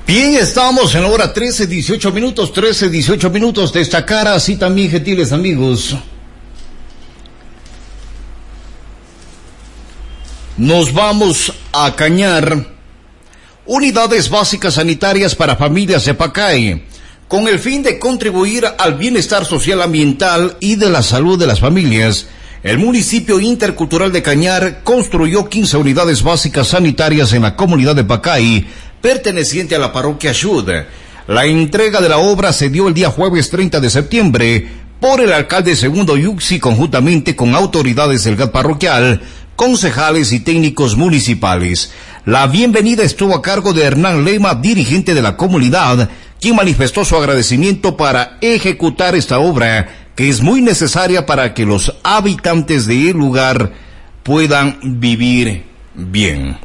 Bien, estamos en la hora 13, 18 minutos, 13, 18 minutos. Destacar así también, gentiles amigos. Nos vamos a cañar unidades básicas sanitarias para familias de Pacay, con el fin de contribuir al bienestar social ambiental y de la salud de las familias. El municipio intercultural de Cañar construyó 15 unidades básicas sanitarias en la comunidad de Pacay, perteneciente a la parroquia Shud. La entrega de la obra se dio el día jueves 30 de septiembre por el alcalde segundo Yuxi conjuntamente con autoridades del GAT parroquial, concejales y técnicos municipales. La bienvenida estuvo a cargo de Hernán Lema, dirigente de la comunidad, quien manifestó su agradecimiento para ejecutar esta obra que es muy necesaria para que los habitantes del lugar puedan vivir bien.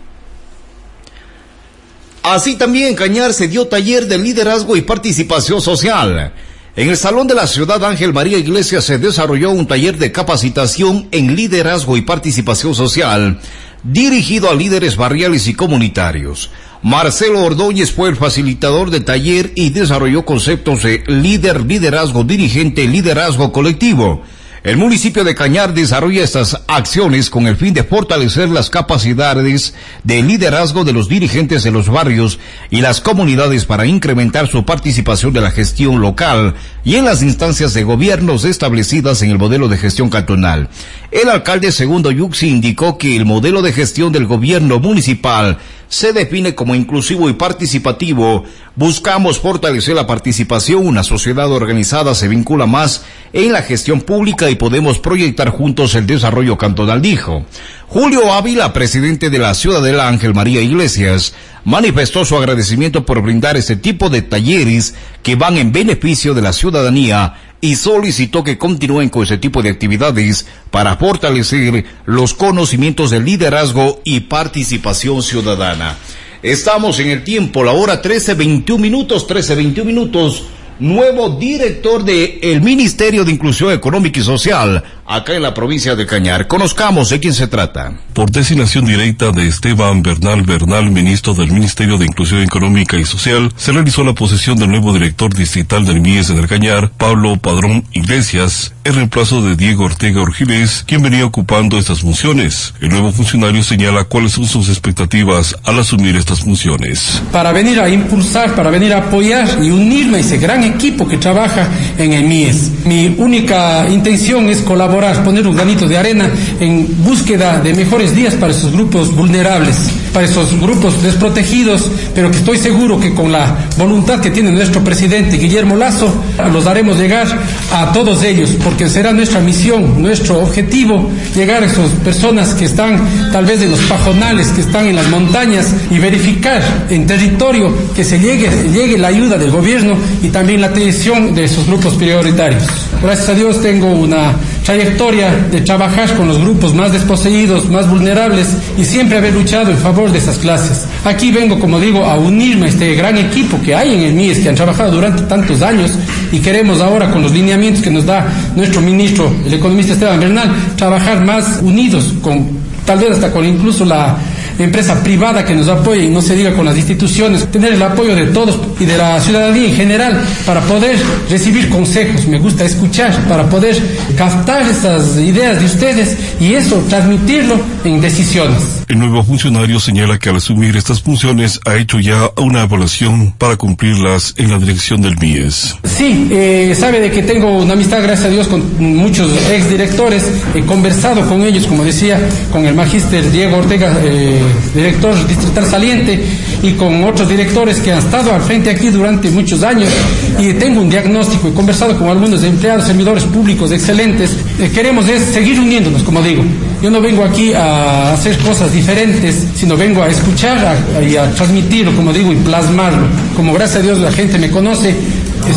Así también Cañar se dio taller de liderazgo y participación social. En el Salón de la Ciudad Ángel María Iglesias se desarrolló un taller de capacitación en liderazgo y participación social dirigido a líderes barriales y comunitarios. Marcelo Ordóñez fue el facilitador del taller y desarrolló conceptos de líder, liderazgo dirigente, liderazgo colectivo. El municipio de Cañar desarrolla estas acciones con el fin de fortalecer las capacidades de liderazgo de los dirigentes de los barrios y las comunidades para incrementar su participación de la gestión local y en las instancias de gobiernos establecidas en el modelo de gestión cantonal. El alcalde segundo Yuxi indicó que el modelo de gestión del gobierno municipal se define como inclusivo y participativo. Buscamos fortalecer la participación. Una sociedad organizada se vincula más en la gestión pública y podemos proyectar juntos el desarrollo cantonal, dijo. Julio Ávila, presidente de la Ciudadela Ángel María Iglesias, manifestó su agradecimiento por brindar este tipo de talleres que van en beneficio de la ciudadanía y solicitó que continúen con ese tipo de actividades para fortalecer los conocimientos de liderazgo y participación ciudadana. Estamos en el tiempo, la hora 13, 21 minutos, 13, 21 minutos. Nuevo director del el Ministerio de Inclusión Económica y Social acá en la provincia de Cañar. Conozcamos de quién se trata. Por designación directa de Esteban Bernal Bernal, ministro del Ministerio de Inclusión Económica y Social, se realizó la posesión del nuevo director distrital del MIES en el Cañar, Pablo Padrón Iglesias, en reemplazo de Diego Ortega Orgiles, quien venía ocupando estas funciones. El nuevo funcionario señala cuáles son sus expectativas al asumir estas funciones. Para venir a impulsar, para venir a apoyar y unirme a ese gran equipo que trabaja en el MIES. Mi única intención es colaborar poner un granito de arena en búsqueda de mejores días para esos grupos vulnerables, para esos grupos desprotegidos, pero que estoy seguro que con la voluntad que tiene nuestro presidente Guillermo Lazo, los daremos llegar a todos ellos, será nuestra misión, nuestro objetivo, llegar a esas personas que están tal vez en los pajonales, que están en las montañas y verificar en territorio que se llegue, llegue la ayuda del gobierno y también la atención de esos grupos prioritarios. Gracias a Dios tengo una trayectoria de trabajar con los grupos más desposeídos, más vulnerables y siempre haber luchado en favor de esas clases. Aquí vengo, como digo, a unirme a este gran equipo que hay en el MIES, que han trabajado durante tantos años y queremos ahora, con los lineamientos que nos da nuestro ministro, el economista Esteban Bernal, trabajar más unidos, con tal vez hasta con incluso la empresa privada que nos apoye y no se diga con las instituciones, tener el apoyo de todos y de la ciudadanía en general para poder recibir consejos, me gusta escuchar, para poder captar esas ideas de ustedes y eso transmitirlo en decisiones. El nuevo funcionario señala que al asumir estas funciones ha hecho ya una evaluación para cumplirlas en la dirección del MIES. Sí, eh, sabe de que tengo una amistad, gracias a Dios, con muchos exdirectores. He conversado con ellos, como decía, con el magíster Diego Ortega, eh, director distrital saliente, y con otros directores que han estado al frente aquí durante muchos años. Y tengo un diagnóstico, he conversado con algunos empleados, servidores públicos excelentes. Eh, queremos seguir uniéndonos, como digo. Yo no vengo aquí a hacer cosas diferentes, sino vengo a escuchar y a transmitirlo, como digo, y plasmarlo. Como gracias a Dios la gente me conoce,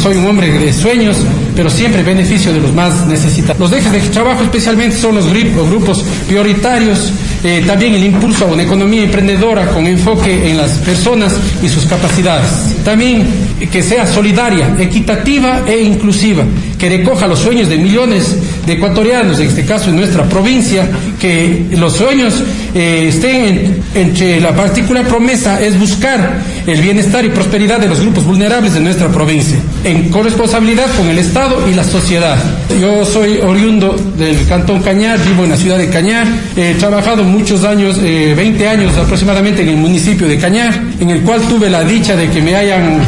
soy un hombre de sueños, pero siempre beneficio de los más necesitados. Los ejes de trabajo especialmente son los grupos prioritarios, eh, también el impulso a una economía emprendedora con enfoque en las personas y sus capacidades. También que sea solidaria, equitativa e inclusiva, que recoja los sueños de millones de ecuatorianos, en este caso en nuestra provincia, que los sueños eh, estén entre la particular promesa es buscar el bienestar y prosperidad de los grupos vulnerables de nuestra provincia, en corresponsabilidad con el Estado y la sociedad. Yo soy oriundo del Cantón Cañar, vivo en la ciudad de Cañar, he trabajado muchos años, 20 eh, años aproximadamente en el municipio de Cañar, en el cual tuve la dicha de que me hayan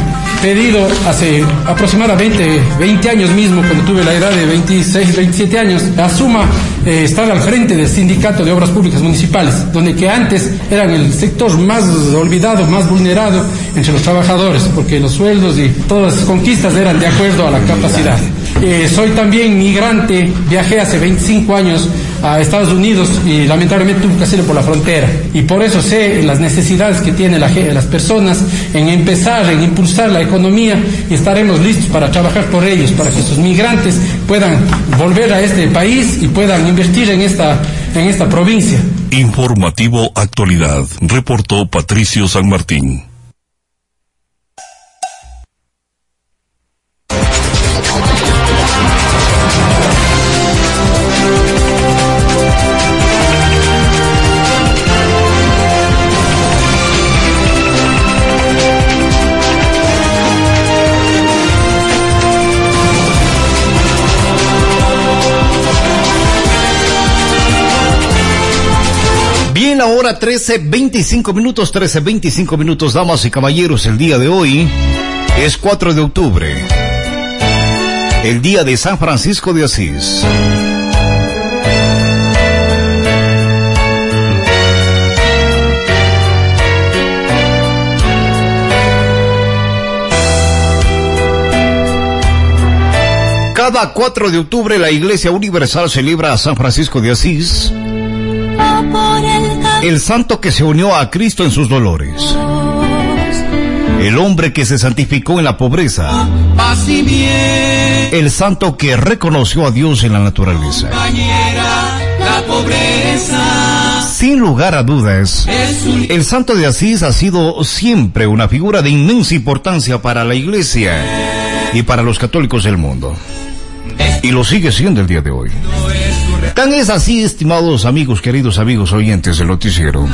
pedido hace aproximadamente 20 años mismo, cuando tuve la edad de 26, 27 años, asuma eh, estar al frente del sindicato de obras públicas municipales, donde que antes eran el sector más olvidado, más vulnerado entre los trabajadores, porque los sueldos y todas las conquistas eran de acuerdo a la capacidad. Eh, soy también migrante, viajé hace 25 años a Estados Unidos y lamentablemente tuve que hacerlo por la frontera. Y por eso sé las necesidades que tienen las personas en empezar, en impulsar la economía y estaremos listos para trabajar por ellos, para que esos migrantes puedan volver a este país y puedan invertir en esta, en esta provincia. Informativo Actualidad, reportó Patricio San Martín. Hora 13, 25 minutos, 13, 25 minutos, damas y caballeros, el día de hoy es 4 de octubre, el día de San Francisco de Asís. Cada 4 de octubre la Iglesia Universal celebra a San Francisco de Asís el santo que se unió a Cristo en sus dolores. El hombre que se santificó en la pobreza. El santo que reconoció a Dios en la naturaleza. Sin lugar a dudas, el santo de Asís ha sido siempre una figura de inmensa importancia para la iglesia y para los católicos del mundo. Y lo sigue siendo el día de hoy. Tan es así, estimados amigos, queridos amigos oyentes del noticiero,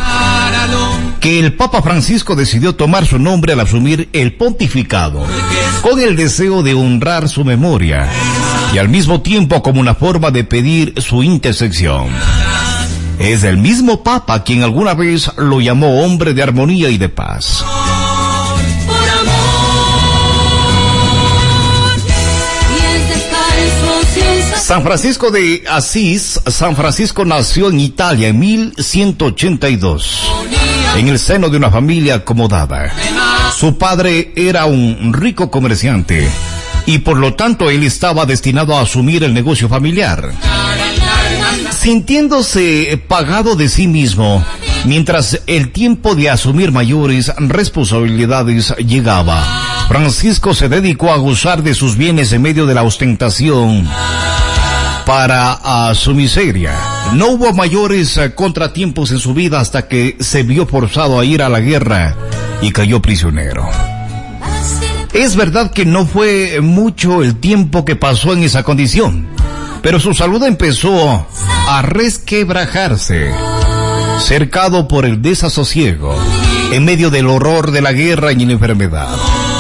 que el Papa Francisco decidió tomar su nombre al asumir el pontificado, con el deseo de honrar su memoria y al mismo tiempo como una forma de pedir su intersección. Es el mismo Papa quien alguna vez lo llamó hombre de armonía y de paz. San Francisco de Asís, San Francisco nació en Italia en 1182, en el seno de una familia acomodada. Su padre era un rico comerciante y por lo tanto él estaba destinado a asumir el negocio familiar. Sintiéndose pagado de sí mismo, mientras el tiempo de asumir mayores responsabilidades llegaba, Francisco se dedicó a gozar de sus bienes en medio de la ostentación para su miseria. No hubo mayores eh, contratiempos en su vida hasta que se vio forzado a ir a la guerra y cayó prisionero. Es verdad que no fue mucho el tiempo que pasó en esa condición, pero su salud empezó a resquebrajarse, cercado por el desasosiego, en medio del horror de la guerra y la enfermedad.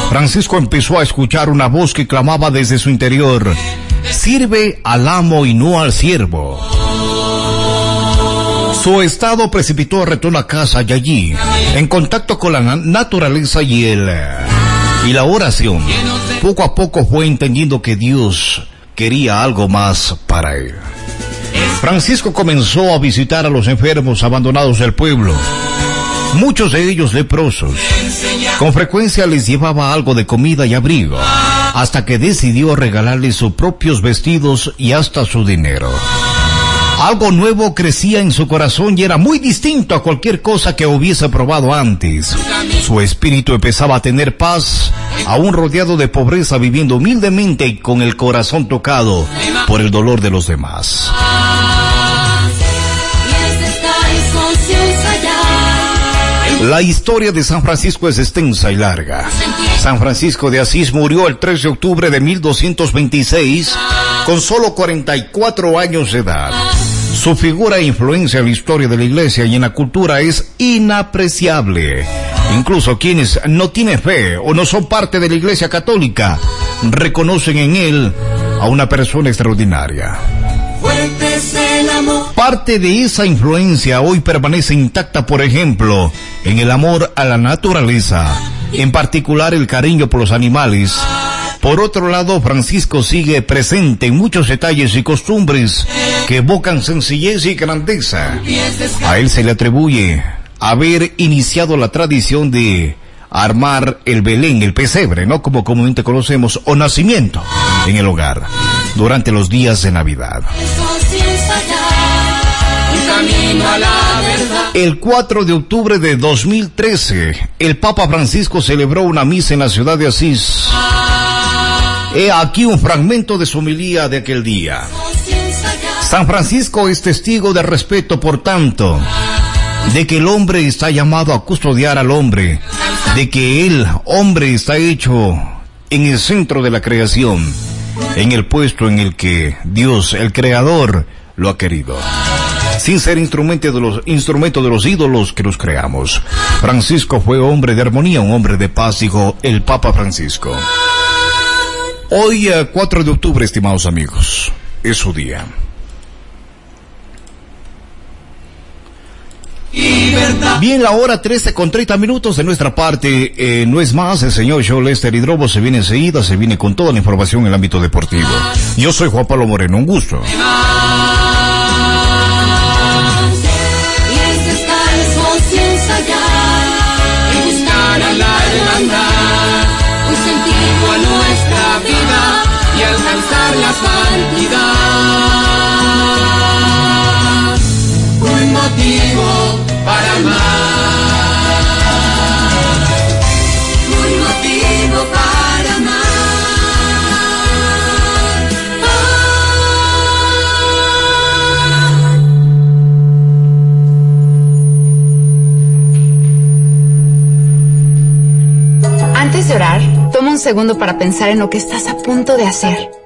Francisco empezó a escuchar una voz que clamaba desde su interior, sirve al amo y no al siervo. Su estado precipitó a retorno a casa y allí, en contacto con la naturaleza y el y la oración, poco a poco fue entendiendo que Dios quería algo más para él. Francisco comenzó a visitar a los enfermos abandonados del pueblo, muchos de ellos leprosos. Con frecuencia les llevaba algo de comida y abrigo hasta que decidió regalarle sus propios vestidos y hasta su dinero. Algo nuevo crecía en su corazón y era muy distinto a cualquier cosa que hubiese probado antes. Su espíritu empezaba a tener paz, aún rodeado de pobreza, viviendo humildemente y con el corazón tocado por el dolor de los demás. La historia de San Francisco es extensa y larga. San Francisco de Asís murió el 3 de octubre de 1226 con solo 44 años de edad. Su figura e influencia en la historia de la iglesia y en la cultura es inapreciable. Incluso quienes no tienen fe o no son parte de la iglesia católica reconocen en él a una persona extraordinaria. Parte de esa influencia hoy permanece intacta, por ejemplo, en el amor a la naturaleza, en particular el cariño por los animales. Por otro lado, Francisco sigue presente en muchos detalles y costumbres que evocan sencillez y grandeza. A él se le atribuye haber iniciado la tradición de armar el Belén, el pesebre, ¿no? Como comúnmente conocemos, o nacimiento en el hogar, durante los días de Navidad. El 4 de octubre de 2013, el Papa Francisco celebró una misa en la ciudad de Asís. He aquí un fragmento de su homilía de aquel día. San Francisco es testigo de respeto, por tanto, de que el hombre está llamado a custodiar al hombre, de que el hombre está hecho en el centro de la creación, en el puesto en el que Dios, el Creador, lo ha querido sin ser instrumento de los instrumentos de los ídolos que los creamos. Francisco fue hombre de armonía, un hombre de paz, dijo el Papa Francisco. Hoy, 4 de octubre, estimados amigos, es su día. Bien, la hora 13 con 30 minutos de nuestra parte. Eh, no es más, el señor Joe Lester Hidrobo se viene enseguida, se viene con toda la información en el ámbito deportivo. Yo soy Juan Pablo Moreno, un gusto. La santidad. Un motivo para amar. Un motivo para amar. un segundo para pensar en lo que estás a punto de hacer.